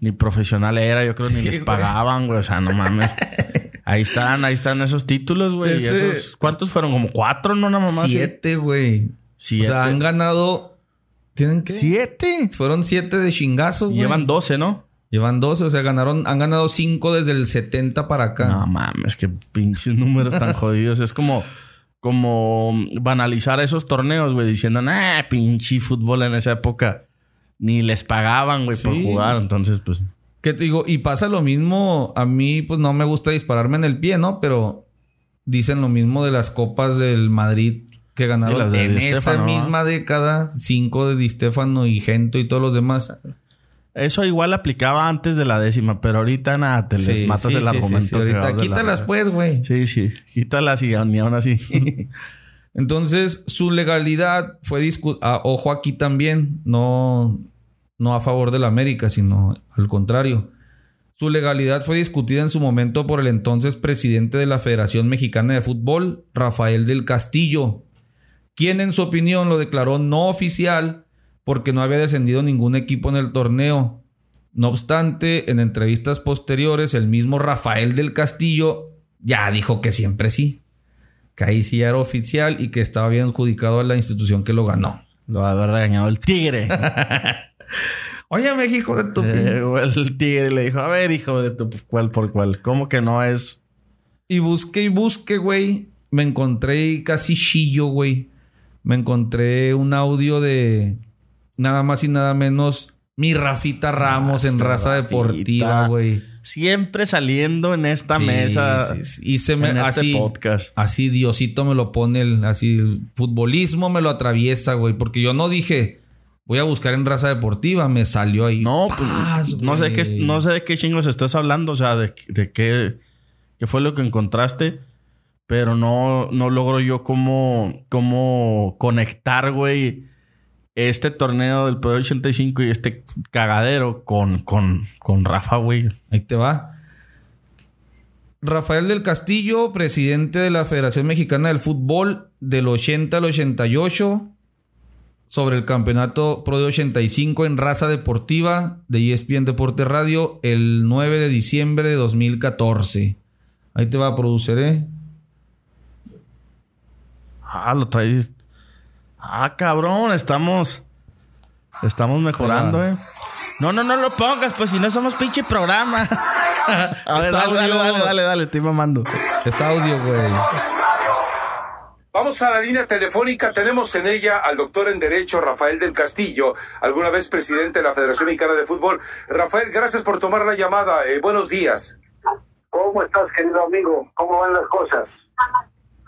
ni profesional era, yo creo ni les pagaban, güey. O sea, no mames. ahí están, ahí están esos títulos, güey. Y Ese- esos- ¿Cuántos fueron? Como cuatro, ¿no? Una mamá. así? Siete, güey. O sea, han ganado... ¿Tienen qué? ¿Siete? Fueron siete de chingazo, güey. llevan doce, ¿no? Llevan 12, o sea, ganaron, han ganado cinco desde el 70 para acá. No mames, que pinches números tan jodidos. Es como, como banalizar esos torneos, güey, diciendo, nah, pinche fútbol en esa época. Ni les pagaban, güey, por jugar. Entonces, pues. ¿Qué te digo? Y pasa lo mismo. A mí, pues no me gusta dispararme en el pie, ¿no? Pero dicen lo mismo de las copas del Madrid que ganaron de en Di esa misma década. Cinco de Di Stéfano y Gento y todos los demás. Eso igual aplicaba antes de la décima, pero ahorita nada, te Sí, matas sí, el sí, argumento. sí, sí. que Ahorita la quítalas, verga. pues, güey. Sí, sí, quítalas y ni aún así. Entonces, su legalidad fue discutida. ojo aquí también, no, no a favor de la América, sino al contrario. Su legalidad fue discutida en su momento por el entonces presidente de la Federación Mexicana de Fútbol, Rafael del Castillo, quien en su opinión lo declaró no oficial porque no había descendido ningún equipo en el torneo. No obstante, en entrevistas posteriores, el mismo Rafael del Castillo ya dijo que siempre sí. Que ahí sí era oficial y que estaba bien adjudicado a la institución que lo ganó. Lo va a haber regañado el tigre. Oye, México de tu Eh, el tigre le dijo, a ver, hijo de tu cuál por cuál. ¿Cómo que no es? Y busqué y busqué, güey. Me encontré casi chillo, güey. Me encontré un audio de nada más y nada menos mi Rafita Ramos en Esa raza Rafita. deportiva, güey. Siempre saliendo en esta Sí, mesa. sí, sí. Y se me en este podcast. así Diosito me lo pone, el, así el futbolismo me lo atraviesa, güey. Porque yo no dije, voy a buscar en raza deportiva, me salió ahí. No, Paz, pues, no sé, qué, no sé de qué chingos estás hablando, o sea, de, de qué, qué fue lo que encontraste, pero no, no logro yo cómo, cómo conectar, güey, este torneo del Poder 85 y este cagadero con, con, con Rafa, güey. Ahí te va. Rafael del Castillo, presidente de la Federación Mexicana del Fútbol del 80 al 88, sobre el campeonato Pro de 85 en raza deportiva de ESPN Deporte Radio el 9 de diciembre de 2014. Ahí te va a producir, ¿eh? Ah, lo traes. Ah, cabrón, estamos. Estamos mejorando, eh. No, no, no lo pongas, pues si no somos pinche programa. A ver, Es dale, dale, dale, dale, estoy mamando. Es audio, güey. Vamos a la línea telefónica. Tenemos en ella al doctor en Derecho Rafael del Castillo, alguna vez presidente de la Federación Mexicana de Fútbol. Rafael, gracias por tomar la llamada. Eh, buenos días. ¿Cómo estás, querido amigo? ¿Cómo van las cosas?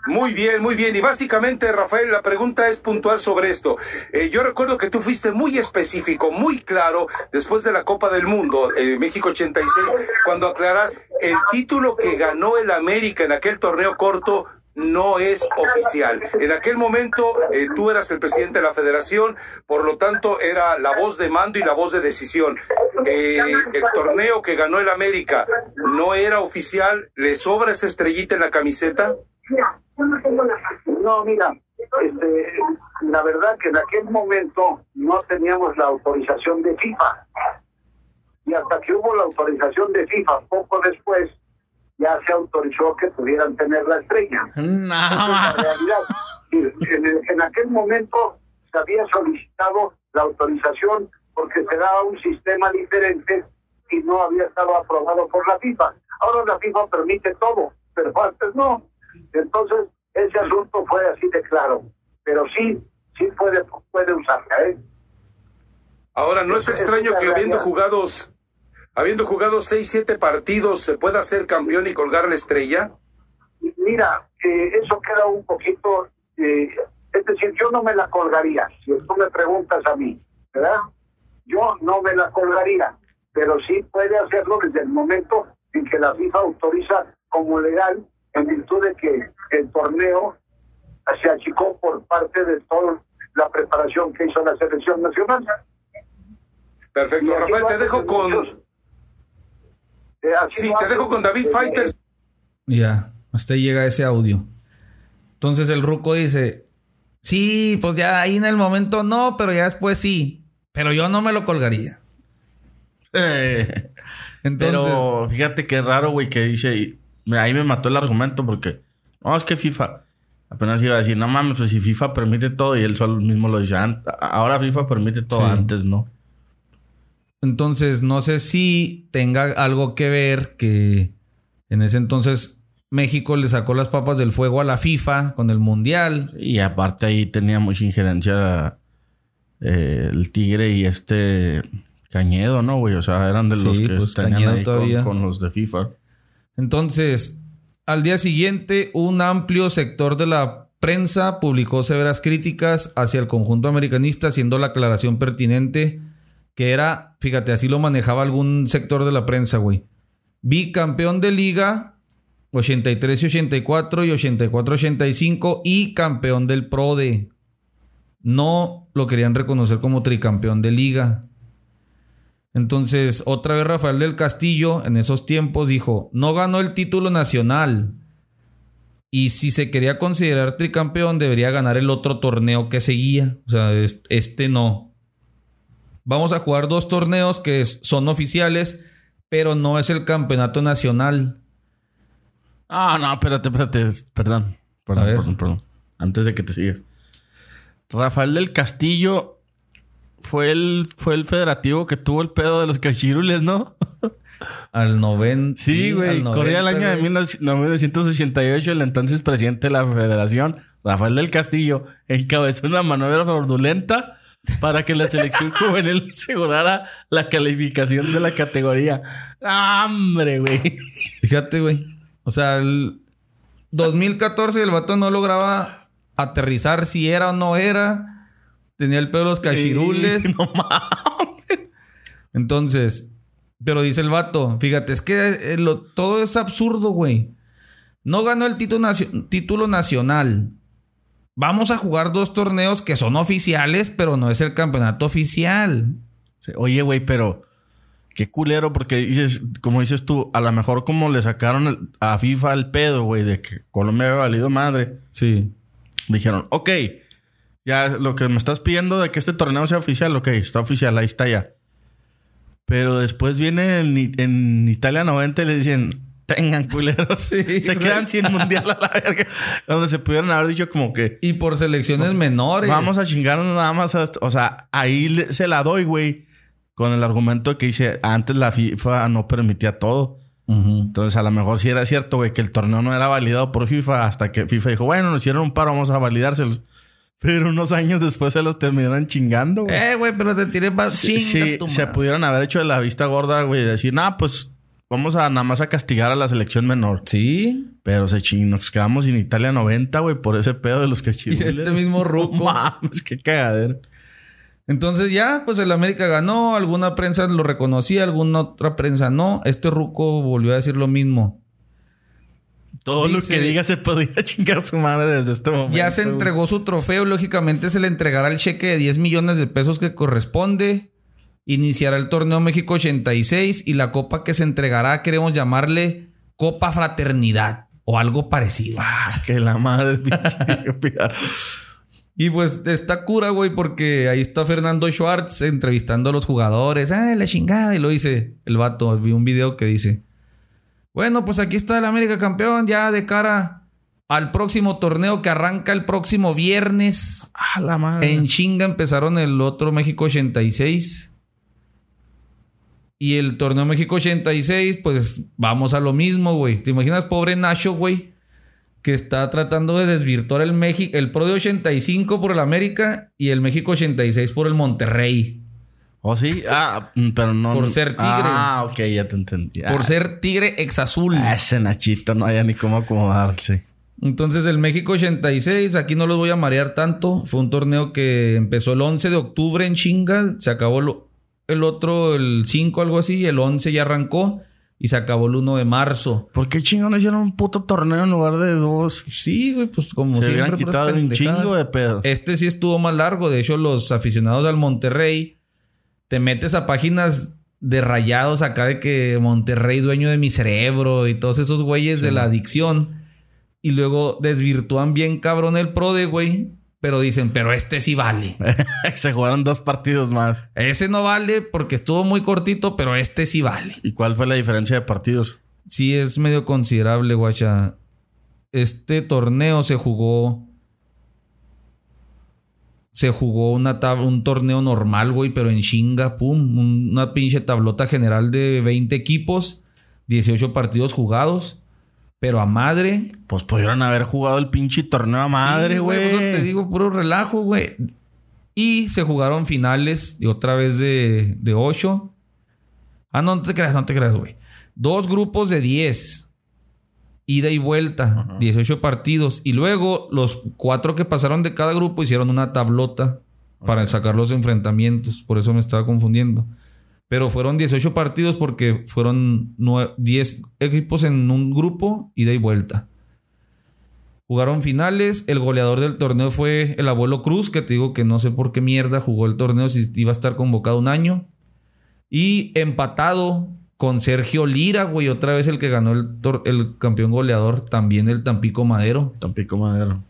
Muy bien, muy bien. Y básicamente, Rafael, la pregunta es puntual sobre esto. Eh, yo recuerdo que tú fuiste muy específico, muy claro, después de la Copa del Mundo, eh, México 86, cuando aclaras el título que ganó el América en aquel torneo corto no es oficial. En aquel momento eh, tú eras el presidente de la federación, por lo tanto era la voz de mando y la voz de decisión. Eh, el torneo que ganó el América no era oficial, ¿le sobra esa estrellita en la camiseta? No, mira, este, la verdad que en aquel momento no teníamos la autorización de FIFA. Y hasta que hubo la autorización de FIFA, poco después, ya se autorizó que pudieran tener la estrella. Esa es la realidad. En, el- en aquel momento se había solicitado la autorización porque se daba un sistema diferente y no había estado aprobado por la FIFA. Ahora la FIFA permite todo, pero antes no. Entonces, ese asunto fue así de claro. Pero sí, sí puede, puede usarla, ¿eh? Ahora, ¿no es extraño es que habiendo realidad. jugado, habiendo jugado seis, siete partidos, se pueda ser campeón y colgar la estrella? Mira, eh, eso queda un poquito, eh, es decir, yo no me la colgaría, si tú me preguntas a mí, ¿verdad? Yo no me la colgaría, pero sí puede hacerlo desde el momento en que la FIFA autoriza como legal, en virtud de que el torneo se achicó por parte de toda la preparación que hizo la selección nacional. Perfecto. Rafael, va te dejo con... eh, Sí, te dejo con David Fighter. Ya, hasta ahí llega ese audio. Entonces el ruco dice, sí, pues ya ahí en el momento no, pero ya después sí. Pero yo no me lo colgaría. Eh, Entonces, Pero fíjate qué raro, güey, que dice. Ahí me mató el argumento porque. No, es que FIFA. Apenas iba a decir, no mames, pues si FIFA permite todo y él solo mismo lo dice. "Ant- Ahora FIFA permite todo, Sí. antes no. entonces no sé si tenga algo que ver que en ese entonces México le sacó las papas del fuego a la FIFA con el Mundial. Y aparte ahí tenía mucha injerencia eh, el Tigre y este Cañedo, ¿no, güey? O sea, eran de los Sí, que pues, tenían ahí con, con los de FIFA. Entonces, al día siguiente, un amplio sector de la prensa publicó severas críticas hacia el conjunto americanista, haciendo la aclaración pertinente que era, fíjate, así lo manejaba algún sector de la prensa, güey. Bicampeón de liga, 83 y 84 y 84 85 y campeón del PRODE. No lo querían reconocer como tricampeón de liga. Entonces, otra vez Rafael del Castillo en esos tiempos dijo, no ganó el título nacional. Y si se quería considerar tricampeón, debería ganar el otro torneo que seguía. O sea, es- este no. vamos a jugar dos torneos que son oficiales, pero no es el campeonato nacional. Ah, no, espérate, espérate. Perdón. Perdón, perdón, perdón. Antes de que te sigas. Rafael del Castillo fue el, fue el federativo que tuvo el pedo de los cachirules, ¿no? Al 90. Sí, güey. Corría el 90, año de güey. 1988. El entonces presidente de la federación, Rafael del Castillo, encabezó una maniobra fraudulenta para que la selección juvenil asegurara la calificación de la categoría. ¡Hombre, güey! Fíjate, güey. O sea, el 2014 el vato no lograba aterrizar si era o no era. Tenía el pedo de los cachirules. No mames. Entonces, pero dice el vato, fíjate, es que eh, lo- todo es absurdo, güey. No ganó el título, nacio- título nacional. Vamos a jugar dos torneos que son oficiales, pero no es el campeonato oficial. Oye, güey, pero qué culero, porque dices, como dices tú, a lo mejor como le sacaron el- a FIFA el pedo, güey, de que Colombia había valido madre. Sí. Dijeron, ok, ya lo que me estás pidiendo de que este torneo sea oficial, ok, está oficial, ahí está ya. Pero después viene en, en Italia 90 y le dicen, tengan culeros. se quedan sin mundial a la verga. Donde se pudieron haber dicho como que, Y por selecciones menores. Vamos a chingarnos nada más. a o sea, ahí le- se la doy, güey. Con el argumento que dice, antes la FIFA no permitía todo. Entonces, a lo mejor sí era cierto, güey, que el torneo no era validado por FIFA hasta que FIFA dijo, bueno, nos hicieron un paro, vamos a validárselos. Pero unos años después se los terminaron chingando, güey. Eh, güey, pero te tiré más Sí, chinga sí, tu se pudieron haber hecho de la vista gorda, güey, de decir, nah, pues vamos a nada más a castigar a la selección menor. Sí. Pero se ching, nos quedamos en Italia 90, güey, por ese pedo de los Y cachirules. este mismo ruco. Mames, qué cagadero. Entonces ya, pues el América ganó, alguna prensa lo reconocía, alguna otra prensa no. Este ruco volvió a decir lo mismo. Todo lo que diga se podría chingar su madre desde este momento. Ya se entregó su trofeo, lógicamente se le entregará el cheque de 10 millones de pesos que corresponde. Iniciará el torneo México 86 y la copa que se entregará queremos llamarle Copa Fraternidad o algo parecido. Ah, que la madre. Y pues está cura, güey, porque ahí está Fernando Schwartz entrevistando a los jugadores. ¡Ay, la chingada! Y lo dice el vato. Vi un video que dice: Bueno, pues aquí está el América campeón, ya de cara al próximo torneo que arranca el próximo viernes. Ah, la madre. En chinga empezaron el otro México 86. Y el torneo México 86, pues vamos a lo mismo, güey. ¿Te imaginas, pobre Nacho, güey? Que está tratando de desvirtuar el México, el Pro de 85 por el América y el México 86 por el Monterrey. ¿Oh, sí? Ah, mm, pero no. Por ser tigre. Ah, ok, ya te entendí. Por Ah, ser Tigre ex azul. Ese Nachito no haya ni cómo acomodarse. Entonces el México 86, aquí no los voy a marear tanto. Fue un torneo que empezó el 11 de octubre en chinga. Se acabó el otro el 5, algo así. El 11 ya arrancó y se acabó el 1 de marzo. ¿Por qué chingón hicieron un puto torneo en lugar de dos? Sí, güey, pues como Se siempre. hubieran quitado un chingo de pedo. Este sí estuvo más largo. De hecho, los aficionados al Monterrey, te metes a páginas de rayados acá de que Monterrey dueño de mi cerebro y todos esos güeyes de la adicción. Y luego desvirtúan bien cabrón el pro de güey. Pero dicen, pero este sí vale. Se jugaron dos partidos más. Ese no vale porque estuvo muy cortito, pero este sí vale. ¿Y cuál fue la diferencia de partidos? Sí, es medio considerable, guacha. Este torneo se jugó. Se jugó una tab- un torneo normal, güey, pero en chinga, pum. un- Una pinche tablota general de 20 equipos, 18 partidos jugados, pero a madre. Pues pudieron haber jugado el pinche torneo a madre, güey. por eso te digo, puro relajo, güey. Y se jugaron finales y otra vez de, de 8. Ah, no, no te creas, no te creas, güey. Dos grupos de 10. Ida y vuelta, 18 partidos. Y luego los cuatro que pasaron de cada grupo hicieron una tablota para sacar los enfrentamientos. Por eso me estaba confundiendo. Pero fueron 18 partidos porque fueron nue- 10 equipos en un grupo, ida y vuelta. Jugaron finales. El goleador del torneo fue el abuelo Cruz, que te digo que no sé por qué mierda jugó el torneo si iba a estar convocado un año. Y empatado con Sergio Lira, güey, otra vez el que ganó el, el campeón goleador, también el Tampico Madero. Tampico Madero.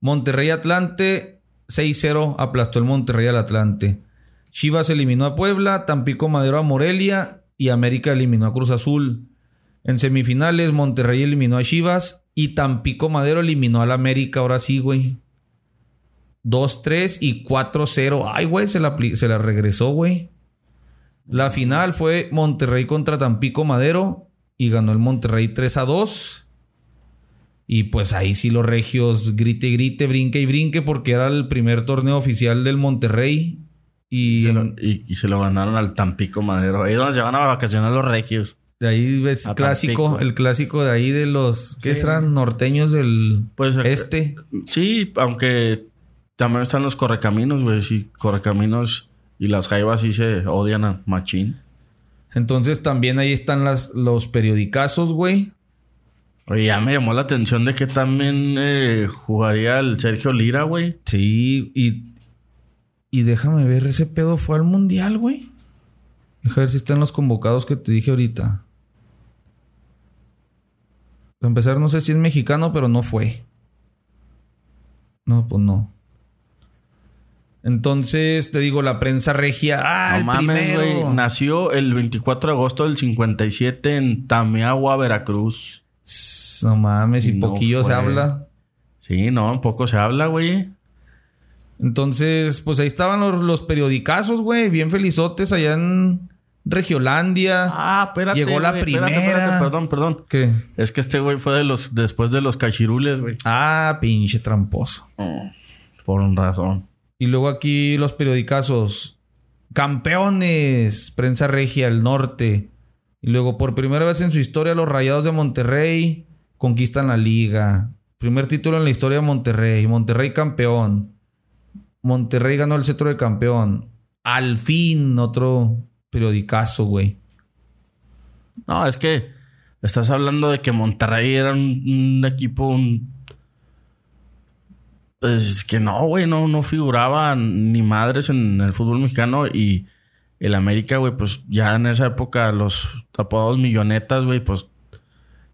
Monterrey Atlante, 6-0 aplastó el Monterrey al Atlante. Chivas eliminó a Puebla, Tampico Madero a Morelia y América eliminó a Cruz Azul. En semifinales, Monterrey eliminó a Chivas y Tampico Madero eliminó al América. Ahora sí, güey. 2-3 y 4-0. Ay, güey, se la, se la regresó, güey. La final fue Monterrey contra Tampico Madero y ganó el Monterrey 3 a 2. Y pues ahí sí los regios grite, grite, brinque y brinque porque era el primer torneo oficial del Monterrey y, Se lo- y- y se lo ganaron al Tampico Madero. Ahí es donde se van a vacacionar los regios. de ahí ves clásico, Tampico. el clásico de ahí de los, ¿qué Sí. serán? Norteños del Pues, eh, este. Sí, aunque también están los correcaminos, güey. Sí, correcaminos y las jaivas sí se odian a Machín. Entonces también ahí están las, los periodicazos, güey. Oye, ya me llamó la atención de que también eh, jugaría el Sergio Lira, güey. Sí, y, y déjame ver, ese pedo fue al mundial, güey. Deja ver si están los convocados que te dije ahorita. Para empezar, no sé si es mexicano, pero no fue. No, pues no. Entonces, te digo, la prensa regia. ¡Ah, no el mames, primero! güey. Nació el 24 de agosto del 57 en Tamiagua, Veracruz. No mames, y No poquillo se habla. Sí, no, un poco se habla, güey. Entonces, pues ahí estaban los, los periodicazos, güey, bien felizotes allá en Regiolandia. Ah, espérate. Llegó la güey, espérate, primera. espérate, perdón, perdón. ¿Qué? Es que este güey fue de los después de los cachirules, güey. Ah, pinche tramposo. Por un razón. Y luego aquí los periodicazos. Campeones. Prensa Regia, el norte. Y luego, por primera vez en su historia, los Rayados de Monterrey conquistan la liga. Primer título en la historia de Monterrey. Monterrey campeón. Monterrey ganó el cetro de campeón. Al fin, otro periodicazo, güey. No, es que estás hablando de que Monterrey era un, equipo un- pues que no, güey, no, no figuraba ni madres en el fútbol mexicano y el América, güey, pues ya en esa época los apodados millonetas, güey, pues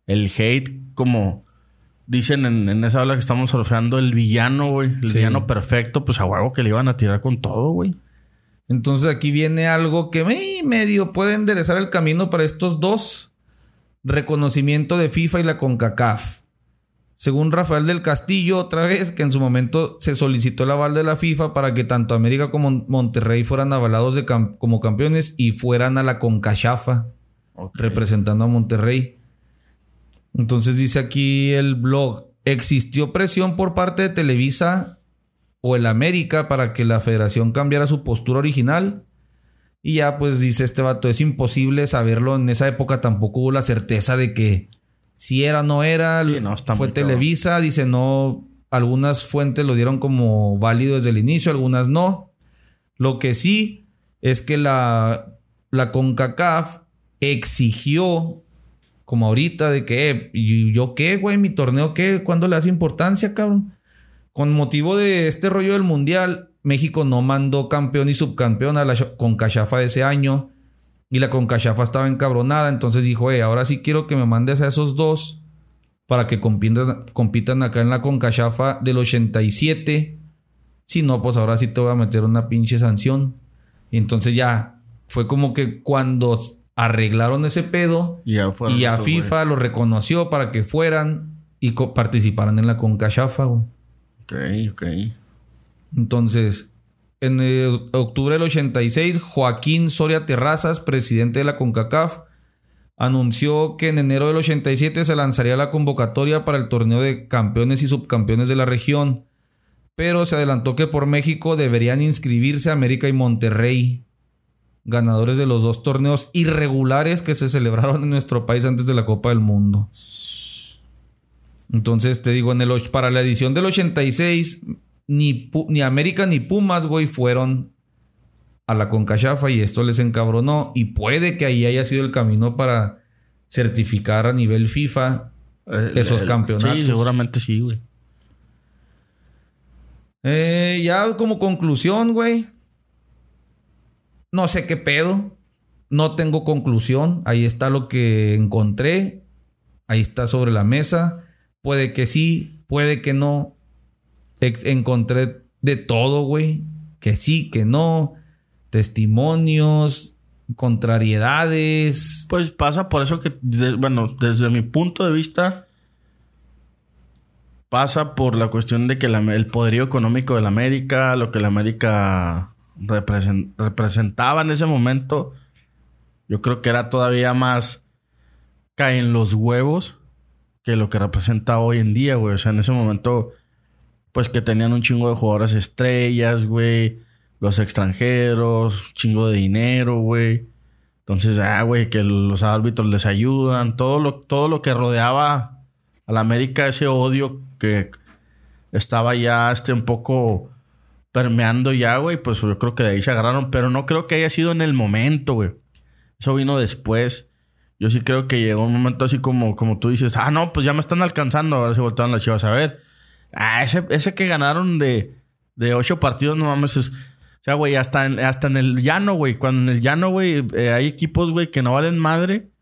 el hate como dicen en, en esa habla que estamos surfeando el villano, güey, el Sí. villano perfecto, pues a huevo que le iban a tirar con todo, güey. Entonces aquí viene algo que me- medio puede enderezar el camino para estos dos. Reconocimiento de FIFA y la CONCACAF. Según Rafael del Castillo, otra vez, que en su momento se solicitó el aval de la FIFA para que tanto América como Monterrey fueran avalados de cam- como campeones y fueran a la CONCACHAFA, representando a Monterrey. Entonces dice aquí el blog, ¿existió presión por parte de Televisa o el América para que la federación cambiara su postura original? Y ya pues dice este vato, es imposible saberlo. En esa época tampoco hubo la certeza de que si era no era. Sí, no, está Fue. Televisa, dice no. Algunas fuentes lo dieron como válido desde el inicio, algunas no. Lo que sí es que la, la CONCACAF exigió, como ahorita, de que, eh, ¿y yo qué, güey? ¿Mi torneo qué? ¿Cuándo le hace importancia, cabrón? Con motivo de este rollo del mundial, México no mandó campeón y subcampeón a la Concachafa de ese año. Y la Concachafa estaba encabronada. Entonces dijo, eh, ahora sí quiero que me mandes a esos dos para que compitan, compitan acá en la Concachafa del 87. Si no, pues ahora sí te voy a meter una pinche sanción. Y entonces ya fue como que cuando arreglaron ese pedo Y a. FIFA lo reconoció para que fueran y participaran en la Concachafa, güey. Ok, ok. Entonces, en eh, octubre del 86, Joaquín Soria Terrazas, presidente de la CONCACAF, anunció que en enero del 87 se lanzaría la convocatoria para el torneo de campeones y subcampeones de la región, pero se adelantó que por México deberían inscribirse América y Monterrey, ganadores de los dos torneos irregulares que se celebraron en nuestro país antes de la Copa del Mundo. Entonces te digo, en el, para la edición del 86, ni, ni América ni Pumas, güey, fueron a la Concachafa y esto les encabronó. Y puede que ahí haya sido el camino para certificar a nivel FIFA El- Esos el- campeonatos. Sí, seguramente sí, güey. Eh, ya como conclusión, güey. No sé qué pedo. No tengo conclusión. Ahí está lo que encontré. Ahí está sobre la mesa. Puede que sí, puede que no. Encontré de todo, güey. Que sí, que no. testimonios, contrariedades. Pues pasa por eso que, bueno, desde mi punto de vista, pasa por la cuestión de que el poderío económico de la América, lo que la América represen- representaba en ese momento, yo creo que era todavía más cae en los huevos que lo que representa hoy en día, güey. O sea, en ese momento, pues que tenían un chingo de jugadores estrellas, güey. Los extranjeros, chingo de dinero, güey. Entonces, ah, güey, que los árbitros les ayudan. Todo lo, todo lo que rodeaba a la América, ese odio que estaba ya este, un poco permeando ya, güey. Pues yo creo que de ahí se agarraron. Pero no creo que haya sido en el momento, güey. Eso vino después. Yo sí creo que llegó un momento así como, como tú dices, ah, no, pues ya me están alcanzando. Ahora se voltearon las chivas a ver. Ah, ese, ese que ganaron de, de ocho partidos, no mames, es. O sea, güey, hasta en, hasta en el llano, güey. Cuando en el llano, güey, eh, hay equipos, güey, que no valen madre.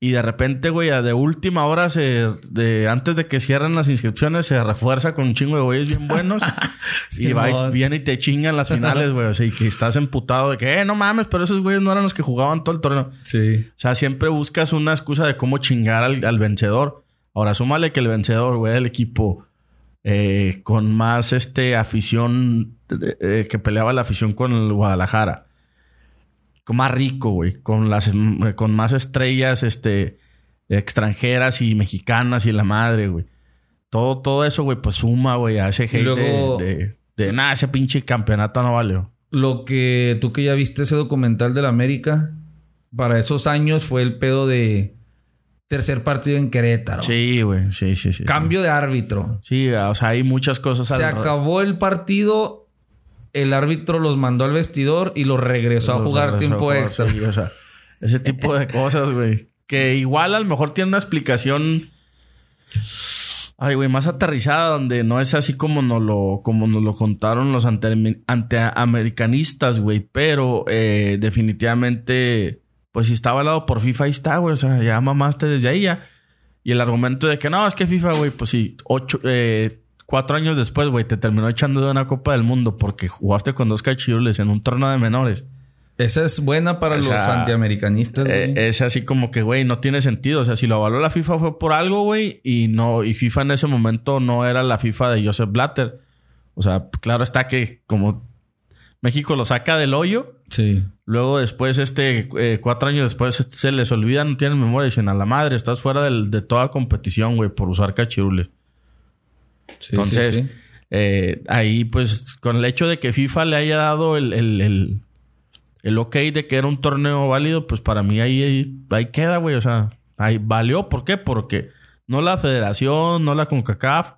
Y de repente, güey, a de última hora, se, de, antes de que cierren las inscripciones, se refuerza con un chingo de güeyes bien buenos. y va viene y te chingan las finales, güey. O sea, y que estás emputado de que, eh, no mames, pero esos güeyes no eran los que jugaban todo el torneo. Sí. O sea, siempre buscas una excusa de cómo chingar al, al vencedor. Ahora, súmale que el vencedor, güey, el equipo eh, con más este afición, eh, eh, que peleaba la afición con el Guadalajara. Con más rico, güey. Con las con más estrellas, este, extranjeras y mexicanas y la madre, güey. Todo, todo eso, güey, pues suma, güey, a ese hate luego- de, de, de, nada, ese pinche campeonato no valió. Lo que tú que ya viste ese documental de la América, para esos años fue el pedo de tercer partido en Querétaro. Sí, güey, sí, sí, sí. Cambio de árbitro. Sí, o sea, hay muchas cosas. Se al- acabó el partido, el árbitro los mandó al vestidor y los regresó a jugar regresó tiempo a jugar, extra. sí, o sea, ese tipo de cosas, güey. Que igual a lo mejor tiene una explicación. Ay, güey, más aterrizada, donde no es así como nos lo, como nos lo contaron los ante- antiamericanistas, güey. Pero eh, definitivamente, pues si estaba avalado por FIFA, ahí está, güey. O sea, ya mamaste desde ahí ya. Y el argumento de que no, es que FIFA, güey, pues sí, ocho, eh, cuatro años después, güey, te terminó echando de una Copa del Mundo porque jugaste con dos cachirules en un torneo de menores. Esa es buena para O los antiamericanistas. Eh, güey. es así como que, güey, no tiene sentido. O sea, si lo avaló la FIFA fue por algo, güey. Y no, y FIFA en ese momento no era la FIFA de Joseph Blatter. O sea, claro está que como México lo saca del hoyo. sí. Luego después, este, eh, cuatro años después, se les olvida, no tienen memoria. Dicen, a la madre, estás fuera del- de toda competición, güey, por usar cachirules. sí, Entonces, sí, sí. eh, ahí, pues, con el hecho de que FIFA le haya dado el, el, el, el ok de que era un torneo válido, pues para mí ahí, ahí, ahí queda, güey. O sea, ahí valió. ¿Por qué? Porque no la federación, no la CONCACAF,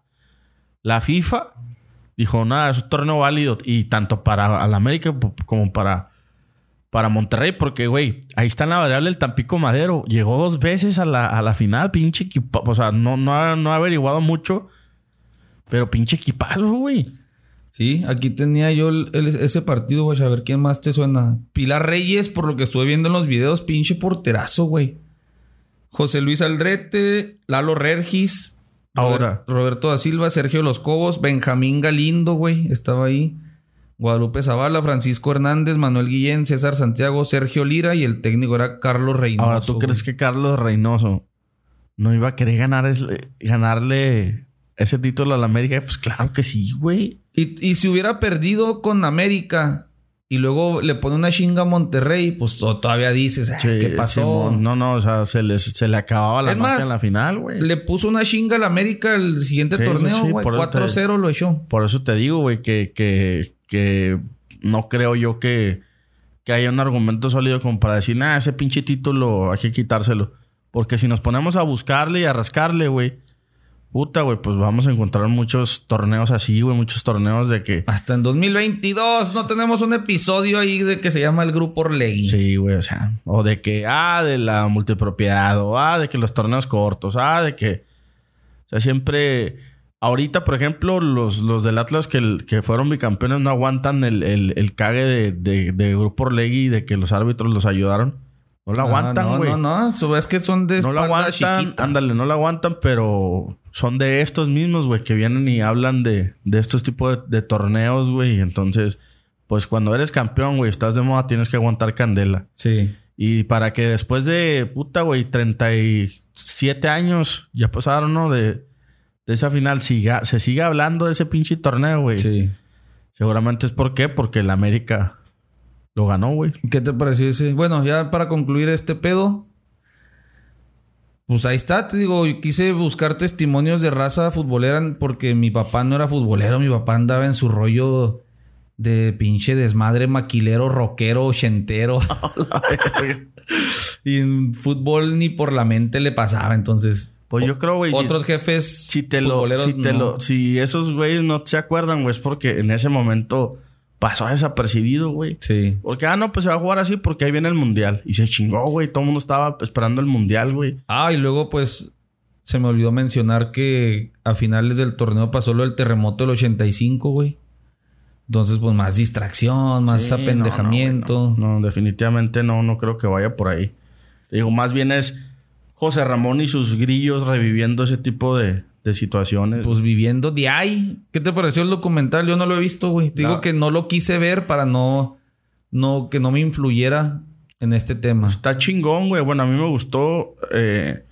la FIFA dijo, nada, es un torneo válido. Y tanto para la América como para, para Monterrey, porque, güey, ahí está la variable el Tampico Madero. Llegó dos veces a la, a la final, pinche equipo. O sea, no, no, ha, no ha averiguado mucho. Pero pinche equipazo, güey. Sí, aquí tenía yo ese partido, güey. A ver quién más te suena. Pilar Reyes, por lo que estuve viendo en los videos, pinche porterazo, güey. José Luis Aldrete, Lalo Regis. Ahora. Robert- Roberto da Silva, Sergio Los Cobos, Benjamín Galindo, güey. Estaba ahí. Guadalupe Zavala, Francisco Hernández, Manuel Guillén, César Santiago, Sergio Lira y el técnico era Carlos Reynoso. Ahora, ¿tú crees que Carlos Reynoso no iba a querer ganar es- ganarle ese título a la América? Pues claro que sí, güey. Y, y si hubiera perdido con América y luego le pone una chinga a Monterrey, pues todavía dices, "Ay, Sí, ¿qué pasó? No, no, o sea, se, les, se le acababa la Es más, en la final, güey. Le puso una chinga al América el siguiente Sí, torneo, güey. por eso te- 4-0 lo echó. Por eso te digo, güey, que, que, que no creo yo que, que haya un argumento sólido como para decir, nah, ese pinche título hay que quitárselo. Porque si nos ponemos a buscarle y a rascarle, güey, puta, güey, pues vamos a encontrar muchos torneos así, güey, muchos torneos de que. Hasta en 2022 no tenemos un episodio ahí de que se llama el Grupo Orlegui. Sí, güey, o sea, o de que, ah, de la multipropiedad, o ah, de que los torneos cortos, ah, de que. O sea, siempre. Ahorita, por ejemplo, los, los del Atlas que, que fueron bicampeones no aguantan el, el, el cague de, de, de Grupo Orlegui de que los árbitros los ayudaron. No lo Ah, aguantan, güey. No, no, no. Su- Es que son de No espalda aguantan, chiquita. ándale, no lo aguantan, pero son de estos mismos, güey, que vienen y hablan de, de estos tipos de, de torneos, güey. Entonces, pues cuando eres campeón, güey, estás de moda, tienes que aguantar candela. Sí. Y para que después de, puta, güey, 37 años, ya pasaron, ¿no? De, de esa final, siga, se siga hablando de ese pinche torneo, güey. Sí. Seguramente es por qué, porque el América lo ganó, güey. ¿Qué te pareció ese? Bueno, ya para concluir este pedo. Pues ahí está, te digo, yo quise buscar testimonios de raza futbolera porque mi papá no era futbolero, mi papá andaba en su rollo de pinche desmadre maquilero, rockero, ochentero. y en fútbol ni por la mente le pasaba, entonces. Pues yo creo, güey. si- Otros jefes si te lo, futboleros si te no. lo, si esos güeyes no se acuerdan, güey, es porque en ese momento pasó desapercibido, güey. Sí. Porque, ah, no, pues se va a jugar así porque ahí viene el mundial. Y se chingó, güey. Todo el mundo estaba esperando el mundial, güey. Ah, y luego pues se me olvidó mencionar que a finales del torneo pasó lo del terremoto del 85, güey. Entonces, pues más distracción, más Sí, apendejamiento. No, no, güey, no. No, definitivamente no, no creo que vaya por ahí. Te digo, más bien es José Ramón y sus grillos reviviendo ese tipo de, de situaciones. Pues viviendo de ahí. ¿Qué te pareció el documental? Yo no lo he visto, güey. Digo No. que no lo quise ver para no, no, que no me influyera en este tema. Está chingón, güey. Bueno, a mí me gustó eh,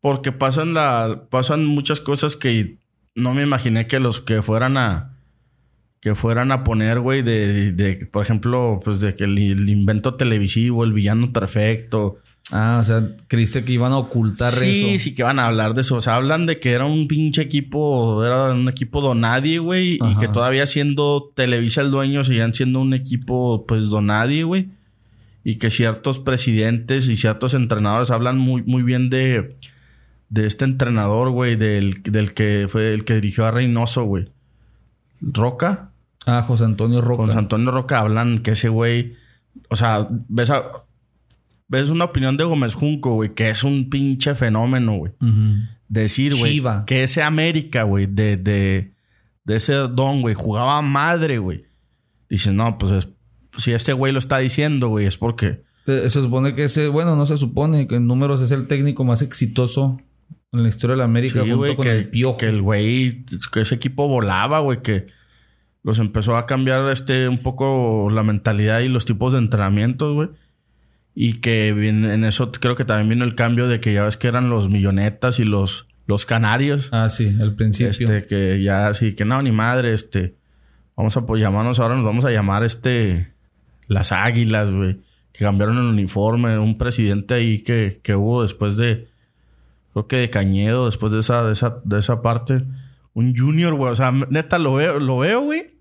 porque pasan la pasan muchas cosas que no me imaginé que los que fueran a que fueran a poner, güey, de, de- por ejemplo, pues de que el, el invento televisivo, el villano perfecto. Ah, o sea, creíste que iban a ocultar Sí, eso. sí que van a hablar de eso. O sea, hablan de que era un pinche equipo, era un equipo donadie, güey, y que todavía siendo Televisa el dueño, seguían siendo un equipo, pues, donadie, güey. Y que ciertos presidentes y ciertos entrenadores hablan muy, muy bien de, de este entrenador, güey, del, del que fue el que dirigió a Reynoso, güey. Roca. Ah, José Antonio Roca. Con Antonio Roca hablan que ese güey, o sea, ves, a- ves una opinión de Gómez Junco, güey, que es un pinche fenómeno, güey. Decir, güey, que ese América, güey, de, de, de ese don, güey, jugaba madre, güey. Dices, no, pues es- si este güey lo está diciendo, güey, es porque... Se supone que ese, bueno, no se supone que en números es el técnico más exitoso en la historia de la América Sí, junto con que, el Piojo. que el güey, que ese equipo volaba, güey, que los empezó a cambiar este un poco la mentalidad y los tipos de entrenamientos, güey. Y que en eso creo que también vino el cambio de que ya ves que eran los millonetas y los, los canarios. Ah, sí, al principio. Este, que ya así, que no, ni madre, este. Vamos a pues, llamarnos ahora, nos vamos a llamar este. Las águilas, güey. Que cambiaron el uniforme. Un presidente ahí que, que hubo después de. Creo que de Cañedo, después de esa, de esa, de esa parte. Un junior, güey. O sea, neta, lo veo, lo veo, güey.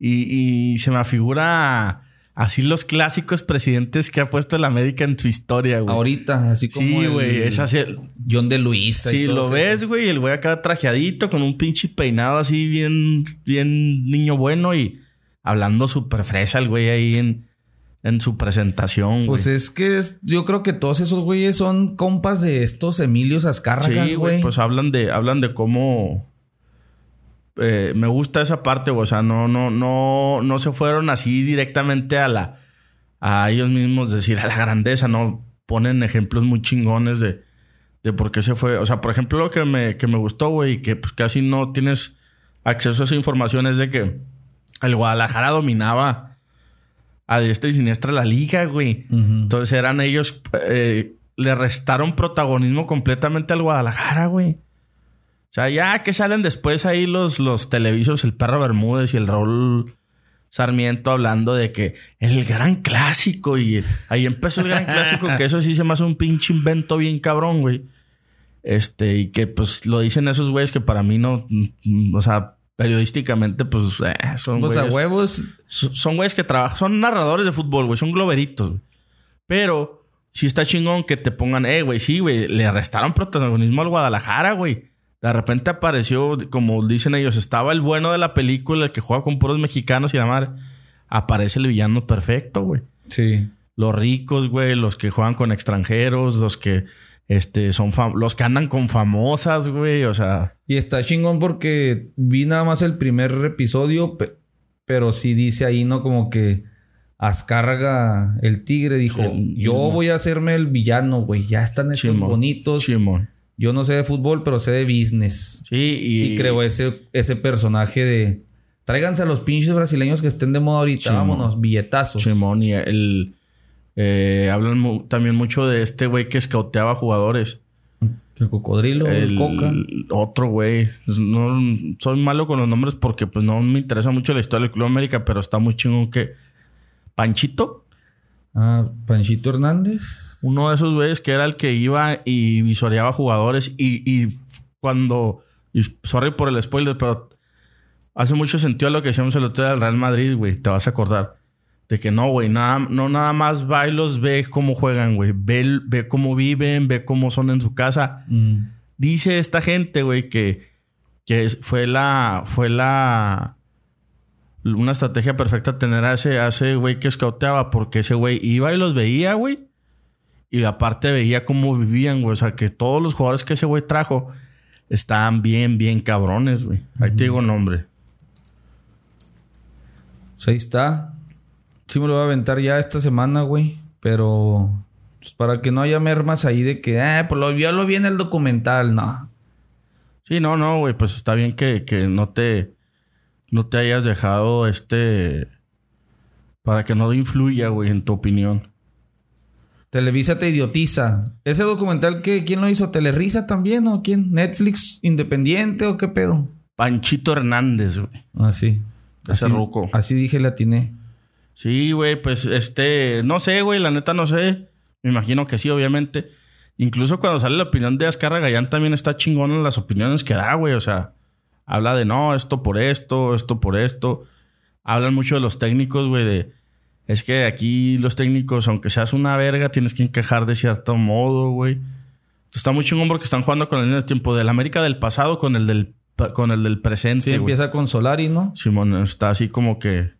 Y, y se me figura así los clásicos presidentes que ha puesto el América en su historia, güey. Ahorita, así como Sí, güey. Es así. John de Luisa. y Sí, lo ves, güey, el güey acá trajeadito con un pinche peinado así bien, bien niño bueno y hablando súper fresa el güey ahí en, en su presentación, güey. Pues es que es- yo creo que todos esos güeyes son compas de estos Emilios Azcárragas, sí, güey. güey, pues hablan de, hablan de cómo eh, me gusta esa parte, güey. O sea, no, no, no, no se fueron así directamente a la, a ellos mismos decir a la grandeza, no ponen ejemplos muy chingones de, de por qué se fue. O sea, por ejemplo, lo que me, que me gustó, güey, y que pues, casi no tienes acceso a esa información es de que el Guadalajara dominaba a diestra y siniestra la liga, güey. Entonces eran ellos, eh, le restaron protagonismo completamente al Guadalajara, güey. O sea, ya que salen después ahí los, los televisos, el perro Bermúdez y el Raúl Sarmiento hablando de que el gran clásico y ahí empezó el gran clásico, que eso sí se me hace un pinche invento bien cabrón, güey. Este, y que pues lo dicen esos güeyes que para mí no, mm, o sea, periodísticamente, pues eh, son Pues a güeyes- huevos. son güeyes que trabajan, son narradores de fútbol, güey, son globeritos. güey. Pero sí está chingón que te pongan, eh, güey, sí, güey, le restaron protagonismo al Guadalajara, güey. De repente apareció, como dicen ellos, estaba el bueno de la película, el que juega con puros mexicanos y la madre. Aparece el villano perfecto, güey. Sí. Los ricos, güey, los que juegan con extranjeros, los que este son los que andan con famosas, güey, o sea, Y está chingón porque vi nada más el primer episodio, pe- pero sí dice ahí, ¿no? Como que Azcárraga, el tigre, dijo, yo no. voy a hacerme el villano, güey. Ya están estos bonitos. Yo no sé de fútbol, pero sé de business. Sí, y, Y, creo ese, ese personaje de Tráiganse a los pinches brasileños que estén de moda ahorita. Vámonos, billetazos. Simón y el... eh, hablan mu- también mucho de este güey que escauteaba jugadores. El cocodrilo, el, El coca. otro güey. No, soy malo con los nombres porque pues no me interesa mucho la historia del Club América, pero está muy chingón que... Panchito, Ah, Panchito Hernández. uno de esos güeyes que era el que iba y visoreaba jugadores y, y cuando... y sorry por el spoiler, pero hace mucho sentido lo que decíamos el otro día del Real Madrid, güey. Te vas a acordar. De que no, güey, nada, no nada más va y los ve cómo juegan, güey. Ve, ve cómo viven, ve cómo son en su casa. Mm. Dice esta gente, güey, que, que fue la. Fue la. Una estrategia perfecta tener a ese, a ese güey que escauteaba, porque ese güey iba y los veía, güey. Y aparte veía cómo vivían, güey. O sea, que todos los jugadores que ese güey trajo estaban bien, bien cabrones, güey. Ahí te digo nombre. Pues ahí está. Sí me lo voy a aventar ya esta semana, güey. Pero... Pues para que no haya mermas ahí de que... Eh, pues lo, ya lo vi en el documental. No. Sí, no, no, güey. Pues está bien que, que no te. No te hayas dejado este. Para que no influya, güey, en tu opinión. Televisa te idiotiza. ¿Ese documental que quién lo hizo? ¿Telerisa también o quién? ¿Netflix independiente o qué pedo? Panchito Hernández, güey. Ah, sí. Ese Así- ruco. Así dije, la atiné. Sí, güey, pues este, no sé, güey, la neta no sé. Me imagino que sí, obviamente. Incluso cuando sale la opinión de Azcarra Gallán también está chingona las opiniones que da, güey. O sea, habla de no, esto por esto, esto por esto. Hablan mucho de los técnicos, güey, de es que aquí los técnicos, aunque seas una verga, tienes que encajar de cierto modo, güey. Entonces, Está muy chingón porque están jugando con el mismo tiempo del América del pasado con el del, con el del presente. Sí, empieza con Solari, ¿no? Simón está así como que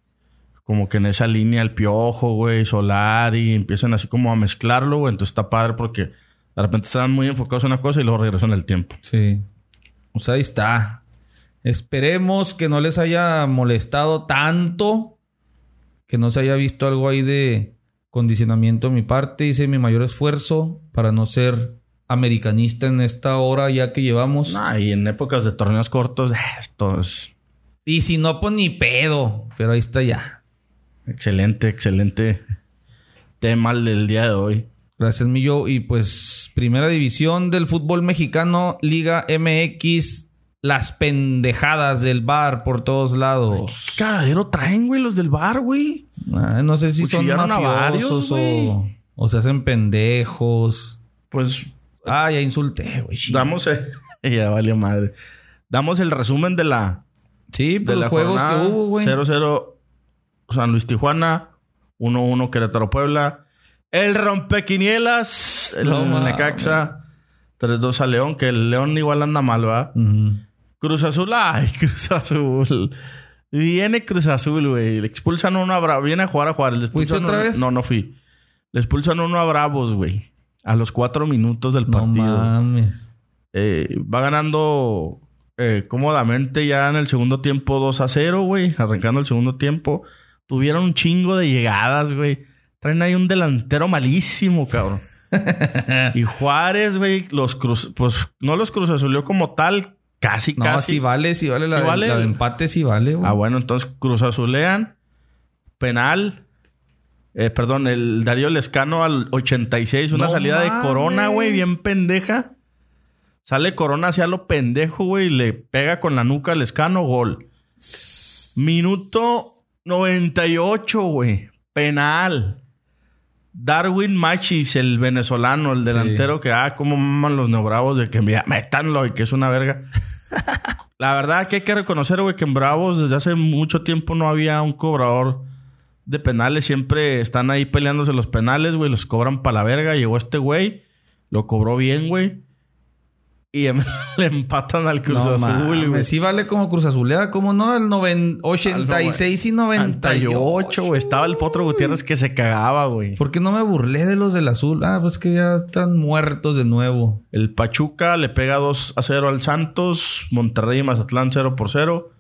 como que en esa línea el piojo, güey, solar y empiezan así como a mezclarlo, güey. Entonces está padre porque de repente están muy enfocados en una cosa y luego regresan el tiempo. Sí. O sea, ahí está. Esperemos que no les haya molestado tanto. Que no se haya visto algo ahí de condicionamiento de mi parte. Hice mi mayor esfuerzo para no ser americanista en esta hora ya que llevamos. Nah, y en épocas de torneos cortos, eh, esto es Y si no, pues ni pedo. Pero ahí está ya. excelente, excelente tema el del día de hoy. Gracias, Millo. Y pues, primera división del fútbol mexicano, Liga MX. Las pendejadas del bar por todos lados. ¿Qué cagadero traen, güey, los del bar, güey? Ah, no sé si son a varios, mafiosos o, o se hacen pendejos. Pues Ah, ya insulté, güey. damos... eh, ya valió madre. Damos el resumen de la... Sí, de por los la juegos jornada. que hubo, güey. 0-0 San Luis Tijuana, 1-1 Querétaro Puebla. El rompequinielas, el. Necaxa, 3-2 a León, que el León igual anda mal, ¿va? Ujú. Cruz Azul, ay, Cruz Azul. Viene Cruz Azul, güey. Le expulsan uno a Bravos. Viene a jugar a jugar. Le ¿Fuiste expulsan otra uno- vez? No, no fui. Le expulsan uno a Bravos, güey. A los cuatro minutos del No partido. mames. Eh, va ganando eh, cómodamente ya en el segundo tiempo 2 a 0, güey. Arrancando el segundo tiempo. Tuvieron un chingo de llegadas, güey. Traen ahí un delantero malísimo, cabrón. y Juárez, güey, los cruz... Pues no los cruzazulió como tal. Casi, No, casi. sí vale, sí vale. La, Sí de- vale. la de empate sí vale, güey. Ah, bueno, entonces cruzazulean. Penal. Eh, perdón, el Darío Lescano al 86. Una No salida de Corona, güey, bien pendeja. Sale Corona hacia lo pendejo, güey, y le pega con la nuca al Lescano, gol. Minuto 98, güey. Penal. Darwin Machis, el venezolano, el delantero que, ah, cómo maman los neobravos de que mira, métanlo y que es una verga. La verdad que hay que reconocer, güey, que en Bravos desde hace mucho tiempo no había un cobrador de penales. Siempre están ahí peleándose los penales, güey. Los cobran para la verga. Llegó este güey. Lo cobró bien, güey. Y em- le empatan al Cruz No Azul, güey. Sí vale como Cruz Azulea, ¿cómo no? El noven- 86 y 98. 98, güey. Estaba el Potro Gutiérrez que se cagaba, güey. ¿Por qué no me burlé de los del azul? Ah, pues que ya están muertos de nuevo. El Pachuca le pega 2 a 0 al Santos. Monterrey y Mazatlán 0 por 0.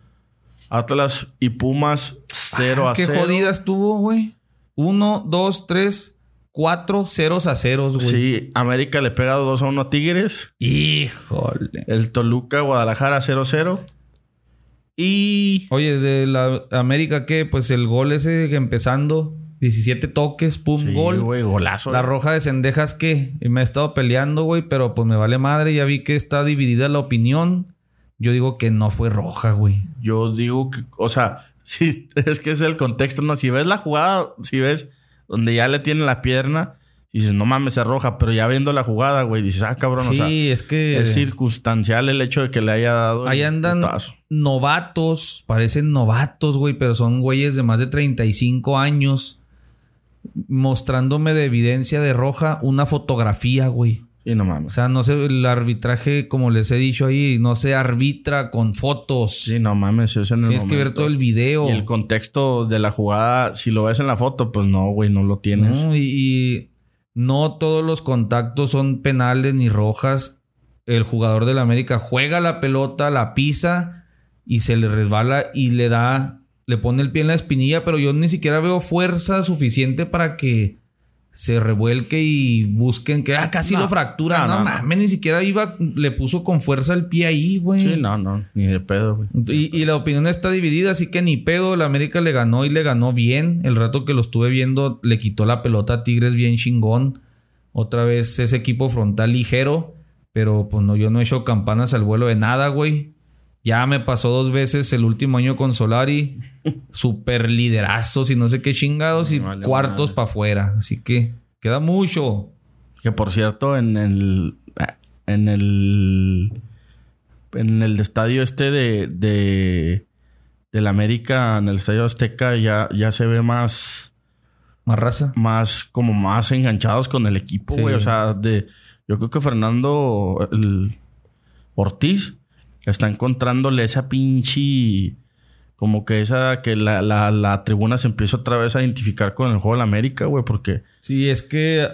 Atlas y Pumas 0 a Ah, Qué 0. jodida estuvo, güey. Uno, dos, tres, cuatro ceros a ceros, güey. Sí, América le pega 2 a 1 a Tigres. Híjole. El Toluca, Guadalajara 0-0. Y. Oye, de la América, ¿qué? Pues el gol ese que empezando, 17 toques, pum, Sí, gol. güey, golazo. La güey. roja de Cendejas, ¿qué? Y me he estado peleando, güey, pero pues me vale madre. Ya vi que está dividida la opinión. Yo digo que no fue roja, güey. Yo digo que, o sea, sí, es que es el contexto, ¿no? Si ves la jugada, si ves donde ya le tiene la pierna, dices, no mames, es roja, pero ya viendo la jugada, güey, dices, ah, cabrón, sí, o sea, es que... es circunstancial el hecho de que le haya dado. Ahí andan putazo. novatos, parecen novatos, güey, pero son güeyes de más de 35 años mostrándome de evidencia de roja una fotografía, güey. Sí, no O mames. sea, no sé, el arbitraje, como les he dicho ahí, no se arbitra con fotos. Sí, no mames, es en el Tienes que ver todo el video. Y el contexto de la jugada, si lo ves en la foto, pues no, güey, no lo tienes. ¿no? Y, y no todos los contactos son penales ni rojas. El jugador del América juega la pelota, la pisa y se le resbala y le da, le pone el pie en la espinilla, pero yo ni siquiera veo fuerza suficiente para que se revuelque y busquen que ah, casi No, lo fractura. no, No, no, no. mames, ni siquiera iba, le puso con fuerza el pie ahí, güey. Sí, no, no, ni de pedo, güey. Y, y la opinión está dividida, así que ni pedo. El América le ganó y le ganó bien. El rato que lo estuve viendo, le quitó la pelota a Tigres bien chingón. Otra vez ese equipo frontal ligero. Pero pues no, yo no he hecho campanas al vuelo de nada, güey. Ya me pasó dos veces el último año con Solari. Super liderazos y no sé qué chingados. Y vale cuartos para afuera. Así que queda mucho. Que por cierto, en el. En el. En el estadio este de. de del América, en el estadio Azteca, ya, ya se ve más. Más raza. Más. como más enganchados con el equipo, Sí. güey. O sea, de. Yo creo que Fernando el Ortiz está encontrándole esa pinche. Como que esa. que la, la, la tribuna se empieza otra vez a identificar con el juego del América, güey. Porque. Sí, es que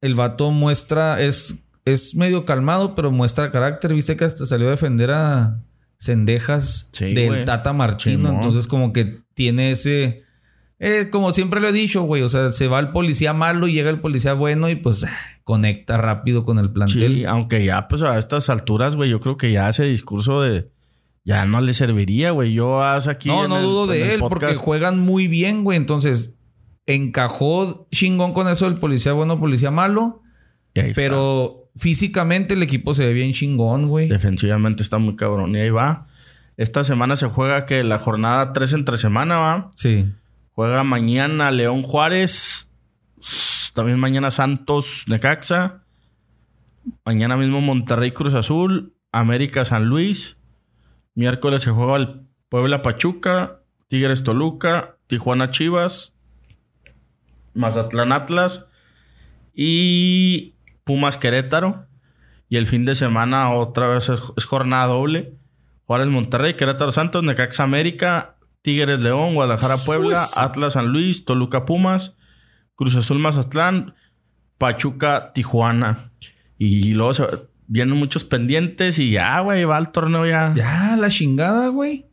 el vato muestra, es, es medio calmado, pero muestra carácter. Viste que hasta salió a defender a Cendejas Sí, del güey. Tata Martino. Entonces, como que tiene ese. eh, como siempre lo he dicho, güey. O sea, se va el policía malo y llega el policía bueno y pues conecta rápido con el plantel. Sí, aunque ya, pues a estas alturas, güey, yo creo que ya ese discurso de. Ya no le serviría, güey. Yo hace aquí. no, no el- dudo de él porque juegan muy bien, güey. Entonces, encajó chingón con eso del policía bueno, policía malo. Está. Pero físicamente el equipo se ve bien chingón, güey. Defensivamente está muy cabrón. Y ahí va. Esta semana se juega que la jornada 3 entre semana, va. Sí. Juega mañana León Juárez. También mañana Santos Necaxa. Mañana mismo Monterrey Cruz Azul. América San Luis. Miércoles se juega el Puebla Pachuca. Tigres Toluca. Tijuana Chivas. Mazatlán Atlas. Y Pumas Querétaro. Y el fin de semana otra vez es jornada doble. Juárez Monterrey, Querétaro Santos, Necaxa América, Tigres León, Guadalajara Puebla, Atlas San Luis, Toluca Pumas, Cruz Azul Mazatlán, Pachuca Tijuana. Y luego se- vienen muchos pendientes y ya, güey, va el torneo ya. Ya, la chingada, güey.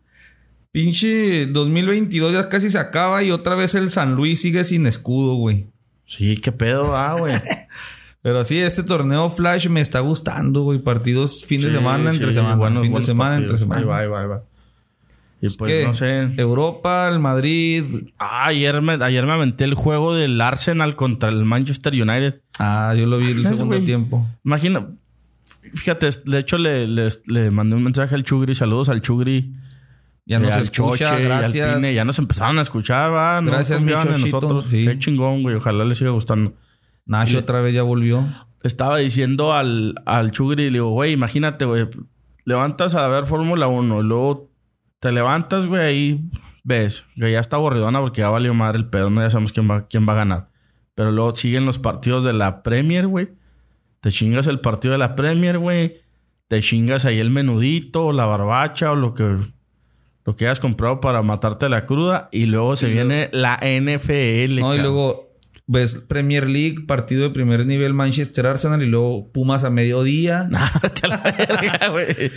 Pinche 2022 ya casi se acaba y otra vez el San Luis sigue sin escudo, güey. Sí, qué pedo, ah, güey. Pero sí, este torneo Flash me está gustando, güey. Partidos fin de Sí, semana, entre semana. buenos- fin de semana, entre semana. Ahí va, ahí va, ahí va. Y pues ¿Qué? no sé. Europa, el Madrid. Ah, ayer me, ayer me aventé el juego del Arsenal contra el Manchester United. Ah, yo lo vi el segundo tiempo. Imagina, fíjate, de hecho le, le, le mandé un mensaje al Chugri, saludos al Chugri. Ya nos al escucha, Choche, gracias. Pine, ya nos empezaron a escuchar, va. No Gracias, en Chochito, nosotros. sí. Qué chingón, güey. Ojalá les siga gustando. Nacho Le- otra vez ya volvió. Estaba diciendo al, al Chugri, le digo, güey, imagínate, güey. Levantas a ver Fórmula 1, luego te levantas, güey, ahí ves que ya está aburridona porque ya valió madre el pedo, no ya sabemos quién va, quién va a ganar. Pero luego siguen los partidos de la Premier, güey. Te chingas el partido de la Premier, güey. Te chingas ahí el menudito, la barbacha o lo que, lo que hayas comprado para matarte la cruda. Y luego se Y viene la NFL. No, y luego ves Premier League, partido de primer nivel Manchester Arsenal y luego Pumas a mediodía. A la verga, güey.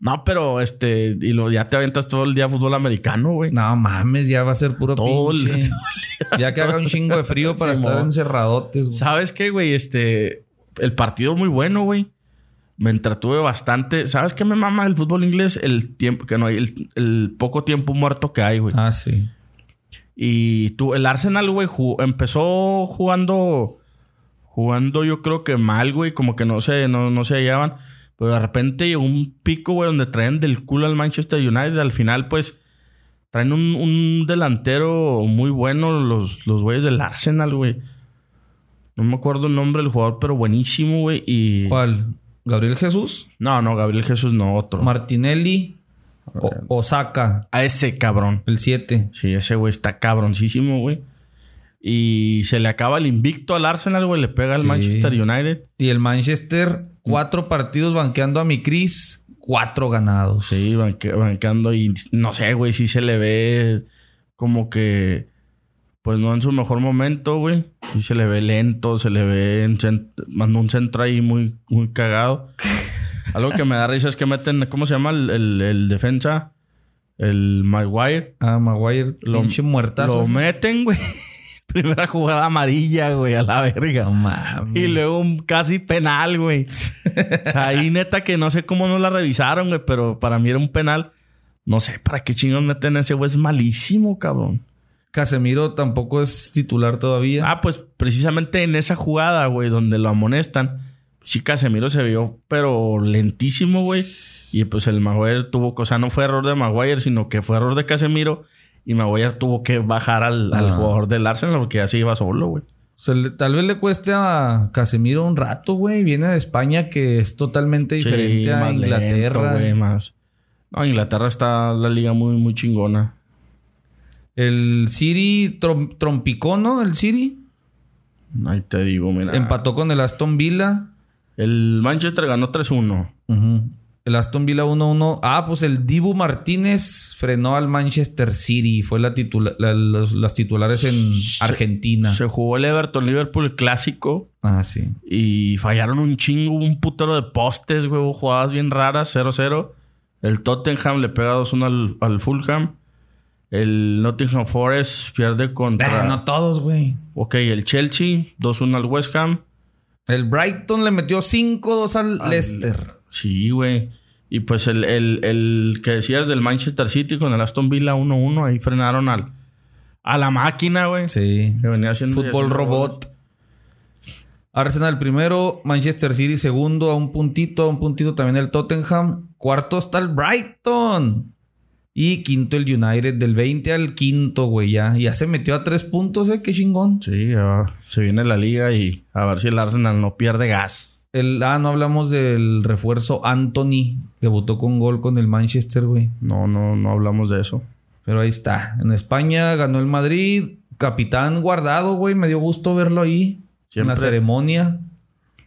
No, pero este, y lo, ya te aventas todo el día fútbol americano, güey. No mames, ya va a ser puro Todo el- Ya que haga un chingo de frío para Sí, estar encerradotes, güey. ¿Sabes qué, güey? Este, el partido muy bueno, güey. me entretuve bastante. ¿Sabes qué me mama el fútbol inglés? El tiempo que no hay, el, el poco tiempo muerto que hay, güey. Ah, sí. Y tú, el Arsenal, güey, empezó jugando. Jugando, yo creo que mal, güey. Como que no se, no, no se hallaban. Pero de repente llegó un pico, güey, donde traen del culo al Manchester United. Al final, pues, traen un, un delantero muy bueno, los, los güeyes del Arsenal, güey. No me acuerdo el nombre del jugador, pero buenísimo, güey. Y. ¿Cuál? ¿Gabriel Jesús? No, no, Gabriel Jesús no, otro. Martinelli. O- Osaka, A ese cabrón. el 7. Sí, ese güey está cabroncísimo, güey. Y se le acaba el invicto al Arsenal, güey. Le pega al Sí. Manchester United. Y el Manchester, cuatro partidos banqueando a mi Cris, cuatro ganados. Sí, banque- banqueando. Y no sé, güey, sí se le ve como que... Pues no en su mejor momento, güey. Sí se le ve lento, se le ve... En mandó un centro ahí muy, muy cagado. Algo que me da risa es que meten... ¿Cómo se llama el, el- el defensa? El Maguire. Ah, Maguire, Lo, pinche muertazo. lo meten, güey. Primera jugada amarilla, güey, a la verga. No mames. Y luego un casi penal, güey. O sea, ahí neta que no sé cómo no la revisaron, güey, pero para mí era un penal. No sé para qué chingos meten ese güey. Es malísimo, cabrón. Casemiro tampoco es titular todavía. Ah, pues precisamente en esa jugada, güey, donde lo amonestan. Sí, Casemiro se vio, pero lentísimo, güey. Y pues el Maguire tuvo... O sea, no fue error de Maguire, sino que fue error de Casemiro. Y Maguire tuvo que bajar al, al jugador del Arsenal porque ya se iba solo, güey. O sea, le- tal vez le cueste a Casemiro un rato, güey. Viene de España, que es totalmente diferente Sí, a Inglaterra. lento, güey, más. No, Inglaterra está la liga muy, muy chingona. el City trom- trompicó, ¿no? El City Ahí te digo, mira. empató con el Aston Villa. El Manchester ganó 3-1. Ujú. El Aston Villa 1-1. Ah, pues el Dibu Martínez frenó al Manchester City. Fue la titula- la- los- las titulares en Argentina. Se jugó el Everton Liverpool clásico Ah, sí. y fallaron un chingo, un putero de postes, güey, hubo jugadas bien raras, 0-0. El Tottenham le pega 2-1 al, al Fulham. El Nottingham Forest pierde contra. Ah, no todos, güey. Ok, el Chelsea 2-1 al West Ham. El Brighton le metió 5-2 al, Al- Leicester. Sí, güey. Y pues el, el, el que decías del Manchester City con el Aston Villa 1-1, ahí frenaron al, a la máquina, güey. Sí. Que venía haciendo Fútbol robot. Arsenal primero, Manchester City segundo a un puntito, a un puntito también el Tottenham. Cuarto está el Brighton. Y quinto el United, del 20 al quinto, güey, ya. Ya se metió a tres puntos, eh, qué chingón. Sí, ya se viene la liga y a ver si el Arsenal no pierde gas. El, ah, no hablamos del refuerzo Anthony. Debutó con gol con el Manchester, güey. No, no, no hablamos de eso. Pero ahí está. En España ganó el Madrid. Capitán guardado, güey. Me dio gusto verlo ahí. En la Siempre- ceremonia.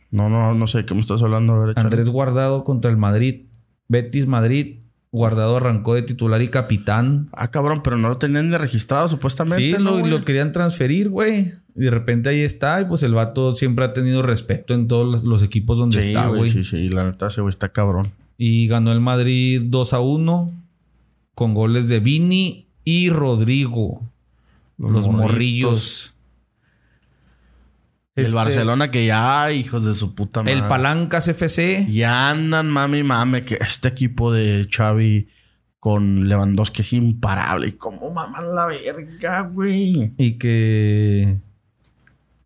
No, no, no sé de qué me estás hablando. A ver, échale. Andrés Guardado contra el Madrid. Betis Madrid. Guardado arrancó de titular y capitán. Ah, cabrón, pero no lo tenían ni registrado supuestamente. Sí, ¿no, lo, lo querían transferir, güey. Y de repente ahí está. Y pues el vato siempre ha tenido respeto en todos los, los equipos donde Sí, está, güey. Sí, sí, la neta, ese güey está cabrón. Y ganó el Madrid 2 a 1 con goles de Vini y Rodrigo. Los, morrillos. El Este, Barcelona que ya, hijos de su puta madre. El Palancas FC. Ya andan mami mame que este equipo de Xavi con Lewandowski es imparable. ¿Y cómo maman la verga, güey? Y que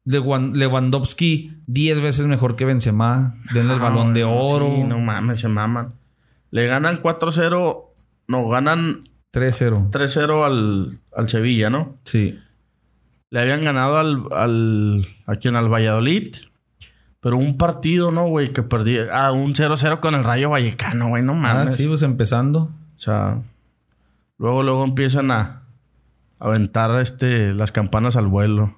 Lewan- Lewandowski 10 veces mejor que Benzema. Denle el balón de Ah, oro. sí, no mames, se maman. Le ganan 4-0. No, ganan 3-0. 3-0 al, al Sevilla, ¿no? Sí. Le habían ganado al, al a quien al Valladolid. Pero un partido, ¿no, güey? Que perdí. Ah, un 0-0 con el Rayo Vallecano, güey. No Ah, mames. sí, pues empezando. O sea, luego, luego empiezan a a aventar este, las campanas al vuelo.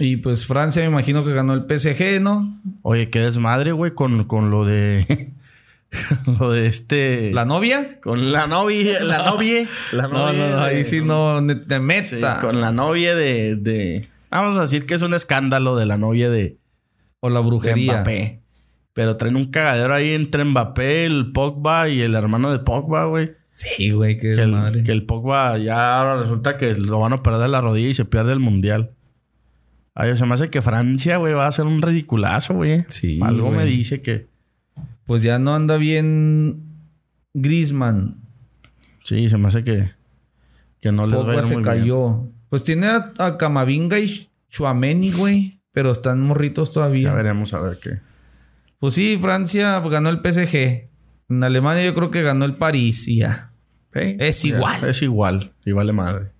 Y pues Francia me imagino que ganó el PSG, ¿no? Oye, qué desmadre, güey, con, con lo de. lo de este. ¿La novia? Con la novia. La novia. La No, no, no, ahí de- sí no te Sí, meta. con la novia de, de. Vamos a decir que es un escándalo de la novia de, O la de brujería. Mbappé. Pero traen un cagadero ahí entre Mbappé, el Pogba y el hermano de Pogba, güey. Sí, güey, qué Que el, madre. que el Pogba ya ahora resulta que lo van a perder la rodilla y se pierde el mundial. Ay, se me hace que Francia, güey, va a hacer un ridiculazo, güey. Sí, Algo güey. me dice que. Pues ya no anda bien Grisman. Sí, se me hace que, que no les va a ir se muy bien. cayó. Pues tiene a, a Camavinga y Chuameni, güey. Pero están morritos todavía. Ya veremos a ver qué. Pues sí, Francia ganó el PSG. En Alemania yo creo que ganó el París y ya. Es Ya, igual. Es igual. Y vale madre.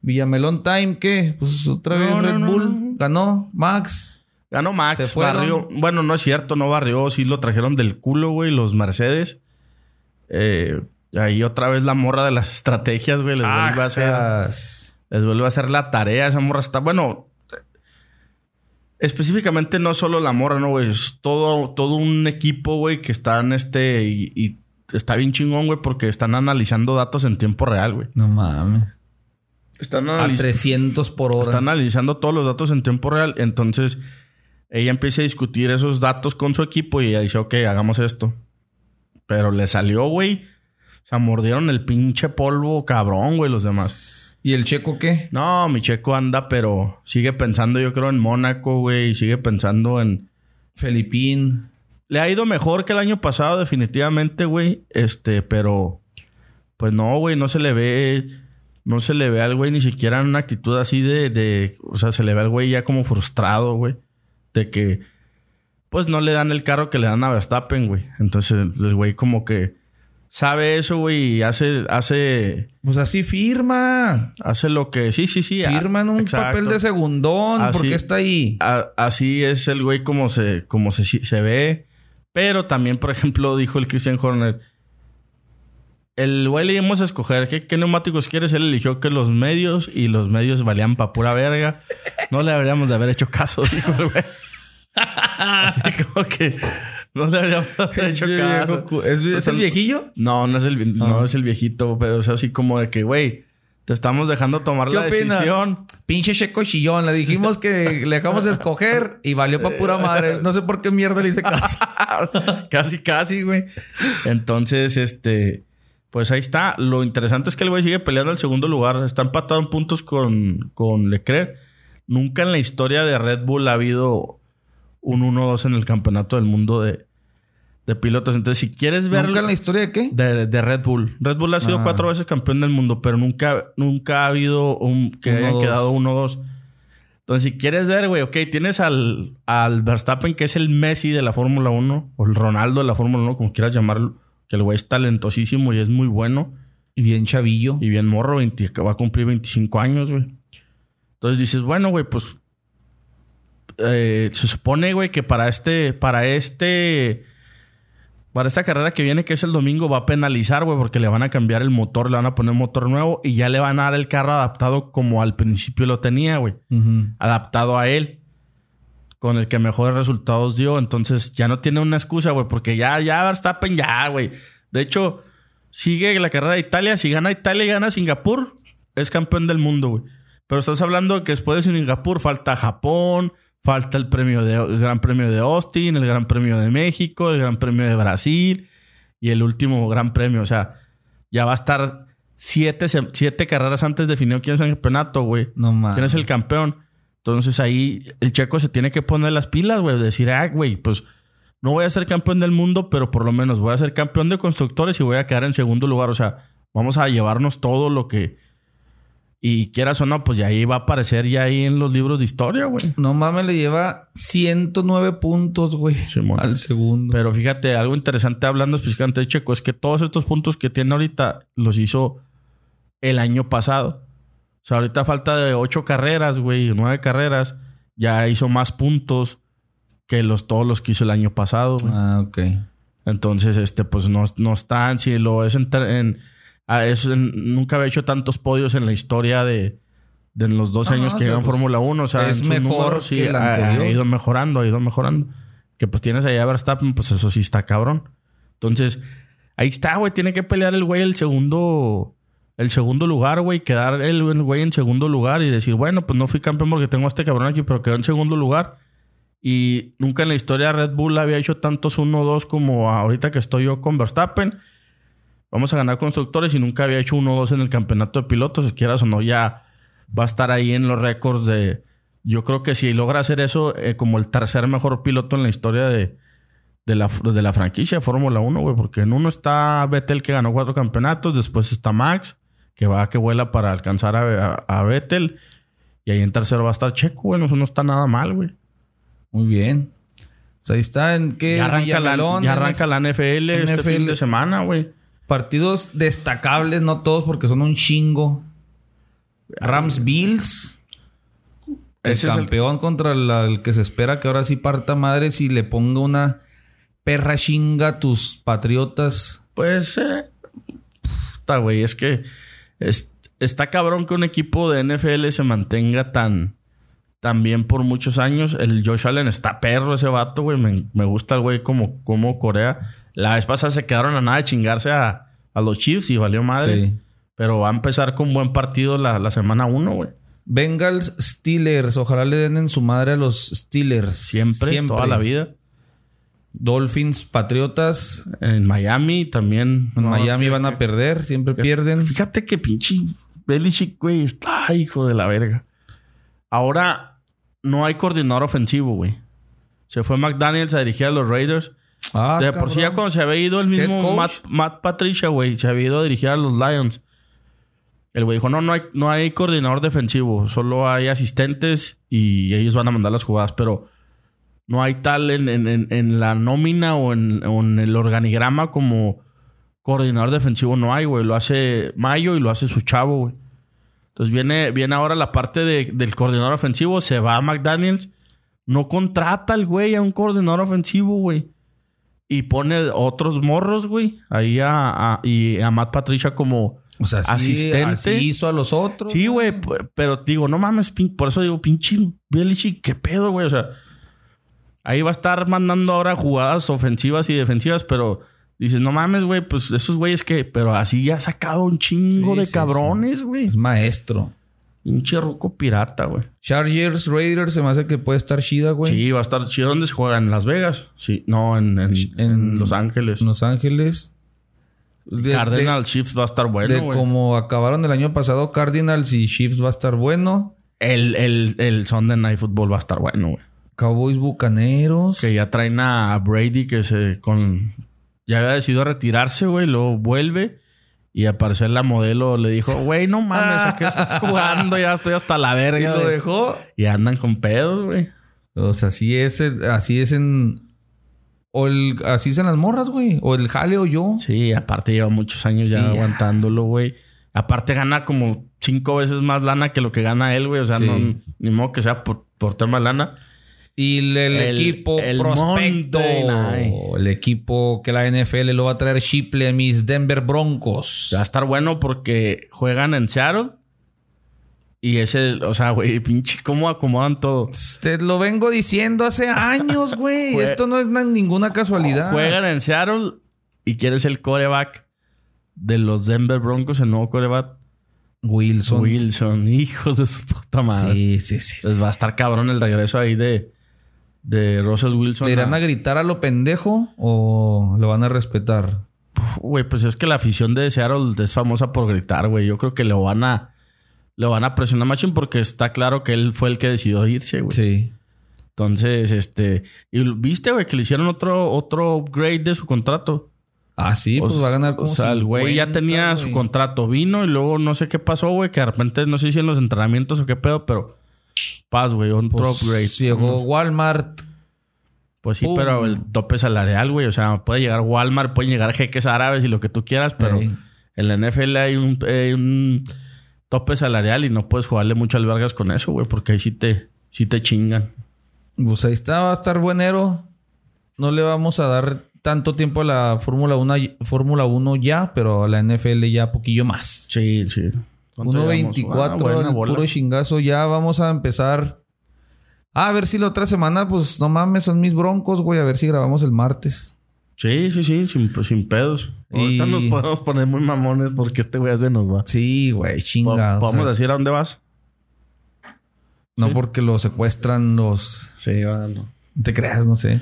Villamelón Time, ¿qué? Pues otra vez No, Red no, Bull ganó. Max. Ganó Max. Se barrió. Bueno, no es cierto, no barrió. Sí lo trajeron del culo, güey, los Mercedes. Eh, ahí otra vez la morra de las estrategias, güey. Les vuelve a hacer. Les vuelve a hacer la tarea. Esa morra está. Bueno. Específicamente no solo la morra, ¿no, güey? Es todo, todo un equipo, güey, que están este. Y, y está bien chingón, güey, porque están analizando datos en tiempo real, güey. No mames. Están A analizando. 300 por hora. Están analizando todos los datos en tiempo real. Entonces, ella empieza a discutir esos datos con su equipo y ella dice, ok, hagamos esto. Pero le salió, güey. O sea, mordieron el pinche polvo cabrón, güey, los demás. ¿Y el checo qué? No, mi checo anda, pero sigue pensando, yo creo, en Mónaco, güey. Sigue pensando en... Felipín. Le ha ido mejor que el año pasado, definitivamente, güey. Este, pero... Pues no, güey, no se le ve... No se le ve al güey ni siquiera en una actitud así de, de... O sea, se le ve al güey ya como frustrado, güey. De que... Pues no le dan el carro que le dan a Verstappen, güey. Entonces el güey como que... Sabe eso, güey, y hace... Hace... Pues así firma. Hace lo que... Sí, sí, sí. Firman un exacto. papel de segundón. ¿Por Así- qué está ahí? A- así es el güey como se, como se, se ve. Pero también, por ejemplo, dijo el Christian Horner. El güey le dimos a escoger qué, qué neumáticos quieres. Él eligió que los medios y los medios valían pa' pura verga. No le habríamos de haber hecho caso, dijo el güey. Así como que no le haber hecho caso. ¿Es, el viejillo? No, no es el, vi- Ah. no es el viejito, pero es así como de que, güey, te estamos dejando tomar ¿Qué la opina? decisión. Pinche checo chillón. Le dijimos que le dejamos de escoger y valió para pura madre. No sé por qué mierda le hice caso. casi, casi, güey. Entonces, este, pues ahí está. Lo interesante es que el güey sigue peleando el segundo lugar. Está empatado en puntos con, con Leclerc. Nunca en la historia de Red Bull ha habido un 1-2 en el campeonato del mundo de, de pilotos. Entonces, si quieres ver ¿Nunca en la historia de qué? de, de Red Bull. Red Bull ha sido Ah. cuatro veces campeón del mundo, pero nunca, nunca ha habido un que Uno, hayan dos. quedado 1-2. Entonces, si quieres ver, güey, ok, tienes al, al Verstappen, que es el Messi de la Fórmula 1, o el Ronaldo de la Fórmula 1, como quieras llamarlo, que el güey es talentosísimo y es muy bueno, Y bien chavillo. y bien morro, 20 que va a cumplir 25 años, güey. Entonces dices, bueno, güey, pues. Eh, se supone, güey, que para este. Para este. Para esta carrera que viene, que es el domingo, va a penalizar, güey, porque le van a cambiar el motor, le van a poner un motor nuevo y ya le van a dar el carro adaptado como al principio lo tenía, güey. Adaptado a él. Con el que mejores resultados dio. Entonces ya no tiene una excusa, güey, porque ya, ya Verstappen, ya, güey. De hecho, sigue la carrera de Italia. Si gana Italia y gana Singapur, es campeón del mundo, güey. Pero estás hablando que después de Singapur falta Japón, falta el premio de el Gran Premio de Austin, el Gran Premio de México, el Gran Premio de Brasil y el último Gran Premio. O sea, ya va a estar siete, siete carreras antes definido quién es el campeonato, güey. No mames. ¿Quién es el campeón? Entonces ahí el checo se tiene que poner las pilas, güey. Decir, ah, güey, pues no voy a ser campeón del mundo, pero por lo menos voy a ser campeón de constructores y voy a quedar en segundo lugar. O sea, vamos a llevarnos todo lo que. Y quieras o no, pues ya ahí va a aparecer ya ahí en los libros de historia, güey. No mames, le lleva 109 puntos, güey. Simón. al segundo. Pero fíjate, algo interesante hablando específicamente de Checo es que todos estos puntos que tiene ahorita los hizo el año pasado. O sea, ahorita falta de ocho carreras, güey, nueve carreras. Ya hizo más puntos que los, todos los que hizo el año pasado. güey. Ah, ok. Entonces, este, pues no, no están. Si lo es en. en- ah, es nunca había hecho tantos podios en la historia de, de los dos No, años que o sea, llevan pues, Fórmula 1. O sea, es en mejor números, que el ha- ido mejorando, ha ido mejorando. Que pues tienes allá a Verstappen, pues eso sí está cabrón. Entonces, ahí está, güey. Tiene que pelear el güey el segundo. El segundo lugar, güey. Quedar el, el güey en segundo lugar y decir, bueno, pues no fui campeón porque tengo a este cabrón aquí, pero quedó en segundo lugar. Y nunca en la historia Red Bull había hecho tantos 1-2 como ahorita que estoy yo con Verstappen. Vamos a ganar constructores y nunca había hecho 1-2 en el campeonato de pilotos. Si quieras o no, ya va a estar ahí en los récords de... Yo creo que si logra hacer eso eh, como el tercer mejor piloto en la historia de, de la, de la franquicia de Fórmula 1, güey. Porque en uno está Vettel que ganó cuatro campeonatos. Después está Max, que va que vuela para alcanzar a, a, a Vettel. Y ahí en tercero va a estar Checo, güey. Eso no está nada mal, güey. Muy bien. Pues ahí está en qué Ya arranca, la, ya arranca la NFL, este fin de semana, güey. Partidos destacables, no todos porque son un chingo. Rams Bills. El Ese es el- campeón contra la- el que se espera que ahora sí parta madre si le ponga una perra chinga a tus patriotas. Pues, eh, puta, güey, es que es- está cabrón que un equipo de NFL se mantenga tan, tan bien por muchos años. El Josh Allen está perro ese vato, güey. Me, me gusta el güey como, como Corea. La vez pasada se quedaron a nada de chingarse a, a los Chiefs y valió madre. Sí. Pero va a empezar con buen partido la, la semana 1, güey. Bengals Steelers. Ojalá le den en su madre a los Steelers. Siempre, toda la vida. Dolphins Patriotas. En Miami también. En No, Miami que- van a perder. Siempre pierden. Fíjate que pinche Belichick, güey, está hijo de la verga. Ahora no hay coordinador ofensivo, güey. Se fue McDaniels a dirigir a los Raiders. Ah, de por sí ya cuando se había ido el mismo. Matt, Matt Patricia, güey, se había ido a dirigir a los Lions. El güey dijo, no, no hay, no hay coordinador defensivo, solo hay asistentes y ellos van a mandar las jugadas, pero no hay tal en, en- en- en la nómina o en, o en el organigrama como coordinador defensivo no hay, güey. Lo hace Mayo y lo hace su chavo, güey. Entonces viene, viene ahora la parte de- del coordinador ofensivo, se va a McDaniels, no contrata al güey a un coordinador ofensivo, güey. Y pone otros morros, güey. Ahí a, a- y a Matt Patricia como O sea, sí, asistente. así hizo a los otros. Sí, güey, pero digo, no mames, por eso digo, pinche Belichick, qué pedo, güey, o sea, ahí va a estar mandando ahora jugadas ofensivas y defensivas, pero dices, no mames, güey, pues esos güeyes que, pero así ya ha sacado un chingo Sí, de sí, cabrones, güey. Es maestro. Pinche roco pirata, güey. Chargers Raiders se me hace que puede estar chida, güey. Sí, va a estar chido. ¿Dónde se juega? ¿En Las Vegas? Sí, no, en, en, En- en Los Ángeles. En Los Ángeles. De- Cardinal Chiefs va a estar De, bueno, de güey. como acabaron el año pasado, Cardinals y Chiefs va a estar bueno. El, el, el Sunday Night Football va a estar bueno, güey. Cowboys Bucaneros. Que ya traen a Brady que se con ya había decidido retirarse, güey, luego vuelve y al parecer la modelo le dijo, güey, no mames, ¿a qué estás jugando? Ya estoy hasta la Y verga. lo de-". dejó. Y andan con pedos, güey. O sea, así es, el- así es en. O el, así es en las morras, güey. O el jale o yo. Sí, aparte lleva muchos años ya aguantándolo, güey. Aparte gana como cinco veces más lana que lo que gana él, güey. O sea, Sí. no, ni modo que sea por, por tema de lana. Y el, el El- equipo el prospecto. El equipo que la NFL lo va a traer Chiple a mis Denver Broncos. Va a estar bueno porque juegan en Seattle. Y es el, o sea, güey, pinche, cómo acomodan todo. Usted lo vengo diciendo hace años, güey. Esto no es na- ninguna casualidad. Juegan en Seattle y quieres el coreback de los Denver Broncos, el nuevo coreback. Wilson. Wilson, hijos de su puta madre. Sí, sí, sí. Pues va a estar cabrón el regreso ahí de, de Russell Wilson. ¿Le irán a- a gritar a lo pendejo o lo van a respetar? Güey, pues es que la afición de Seattle es famosa por gritar, güey. Yo creo que lo van a, lo van a presionar machín porque está claro que él fue el que decidió irse, güey. Sí. Entonces, este, y viste, güey, que le hicieron otro, otro upgrade de su contrato. Ah, sí, pues O- va a ganar O como sea, el güey ya 50, tenía su contrato, vino y luego no sé qué pasó, güey, que de repente no sé si en los entrenamientos o qué pedo, pero paz, güey, otro Pues, upgrade. Llegó Walmart. Pues sí, Pum. pero el tope salarial, güey, o sea, puede llegar Walmart, pueden llegar jeques árabes y lo que tú quieras, pero en la NFL hay un, un tope salarial y no puedes jugarle mucho al vergas con eso, güey, porque ahí sí te, sí te chingan. Pues ahí está, va a estar buenero. No le vamos a dar tanto tiempo a la Fórmula 1, Fórmula 1 ya, pero a la NFL ya poquillo más. Sí, sí. ¿Cuánto llevamos? 1.24, Ah, puro chingazo. Ya vamos a empezar. Ah, a ver si la otra semana, pues no mames, son mis broncos, güey. A ver si grabamos el martes. Sí, sí, sí, sin, sin pedos. Ahorita Y- nos podemos poner muy mamones porque este güey se nos va. Sí, güey, chingado. ¿Podemos o sea, decir a dónde vas? no porque lo secuestran los. Sí, bueno. No te creas, no sé.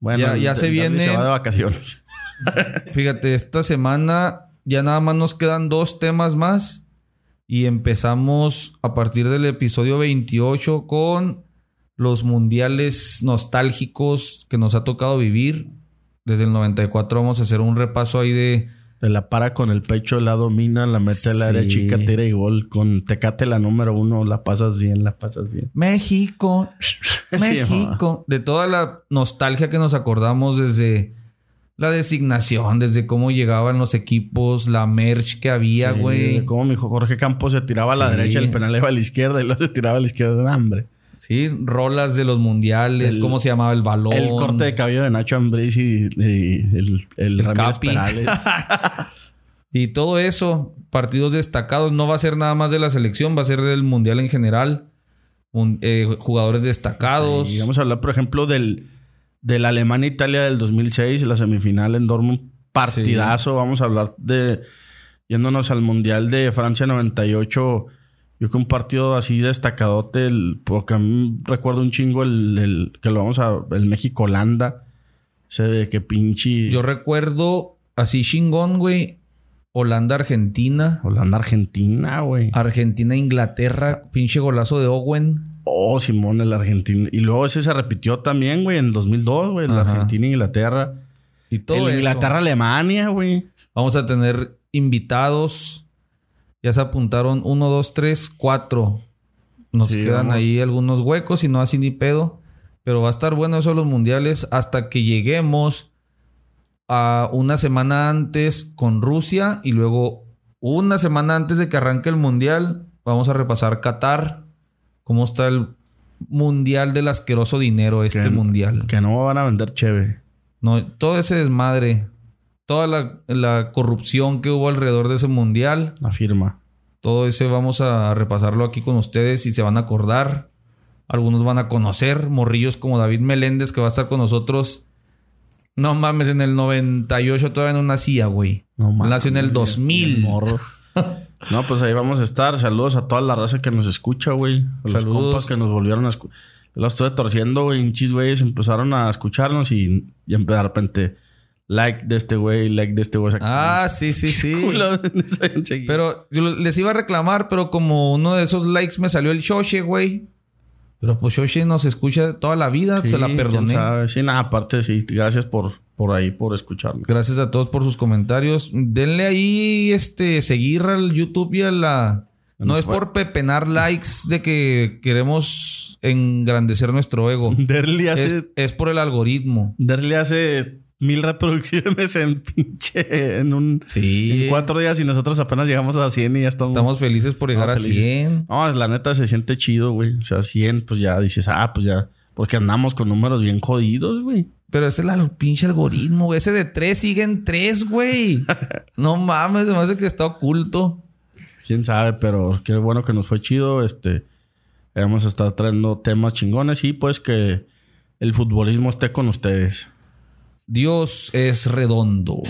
Bueno, Ya- ya se viene- Se va de vacaciones. Fíjate, esta semana ya nada más nos quedan dos temas más. Y empezamos a partir del episodio 28 con los mundiales nostálgicos que nos ha tocado vivir. Desde el 94 vamos a hacer un repaso ahí de... De la para con el pecho, la domina, la mete a la área chica, tira y gol. Con Tecate la número uno, la pasas bien, la pasas bien. México, México. de toda la nostalgia que nos acordamos desde la designación, desde cómo llegaban los equipos, la merch que había, Sí, güey. Como mi hijo Jorge Campos se tiraba a la Sí. derecha, el penal iba a la izquierda y luego se tiraba a la izquierda. ¡No, Hambre. Sí, rolas de los mundiales, El- cómo se llamaba el balón. El corte de cabello de Nacho Ambriz y, y el, el, El Ramírez Capi. Perales. Y todo eso, partidos destacados, no va a ser nada más de la selección, va a ser del mundial en general. Un- eh, jugadores destacados. Y vamos a hablar, por ejemplo, del, del Alemania-Italia del 2006, la semifinal en Dortmund. Partidazo. Vamos a hablar de... Yéndonos al Mundial de Francia 98. Yo que un partido así destacadote. El, porque a mí recuerdo un chingo el, el- que lo vamos a... El México-Holanda. Ese de que pinche... Yo recuerdo así chingón, güey. Holanda-Argentina. Holanda-Argentina, güey. Argentina-Inglaterra. Pinche golazo de Owen. Oh, Simón, el Argentina. Y luego ese se repitió también, güey, en 2002, güey. La Ajá. Argentina-Inglaterra. Y todo El eso. Inglaterra-Alemania, güey. Vamos a tener invitados. Ya se apuntaron uno, dos, tres, cuatro. Nos Sí, quedan vamos. ahí algunos huecos y no así ni pedo. Pero va a estar bueno eso los mundiales hasta que lleguemos a una semana antes con Rusia y luego una semana antes de que arranque el mundial vamos a repasar Qatar. ¿Cómo está el mundial del asqueroso dinero este Que- mundial? Que no van a vender cheve. No, todo ese desmadre, toda la, la corrupción que hubo alrededor de ese mundial, Afirma. todo ese vamos a repasarlo aquí con ustedes y se van a acordar. Algunos van a conocer, morrillos como David Meléndez que va a estar con nosotros. No mames, en el 98 todavía no nacía, güey. No mames, Nació en el bien 2000. morro. no, pues ahí vamos a estar. Saludos a toda la raza que nos escucha, güey. A los Saludos. compas que nos volvieron a escuchar. Los estuve torciendo, güey. Un chis, güeyes empezaron a escucharnos y, y de repente, like de este güey, like de este güey. Ah, sí, sí, sí. Pero yo les iba a reclamar, pero como uno de esos likes me salió el Shoshe, güey. Pero pues Shoshe nos escucha toda la vida, Sí, se la perdoné. Sí, nada, aparte, sí. Gracias por, por ahí, por escucharme. Gracias a todos por sus comentarios. Denle ahí este seguir al YouTube y a la. No Nos es por pepenar likes de que queremos engrandecer nuestro ego. Derly hace, es, es por el algoritmo. Derly hace mil reproducciones en pinche... En un... Sí. En cuatro días y nosotros apenas llegamos a 100 y ya estamos... Estamos felices por llegar a felices. 100. No, es la neta se siente chido, güey. O sea, 100, pues ya dices, ah, pues ya. Porque andamos con números bien jodidos, güey. Pero ese es el pinche algoritmo, güey. Ese de 3 siguen 3, güey. no mames, se me hace que está oculto. Quién sabe, pero qué bueno que nos fue chido. Este, vamos a estar trayendo temas chingones y pues que el futbolismo esté con ustedes. Dios es redondo.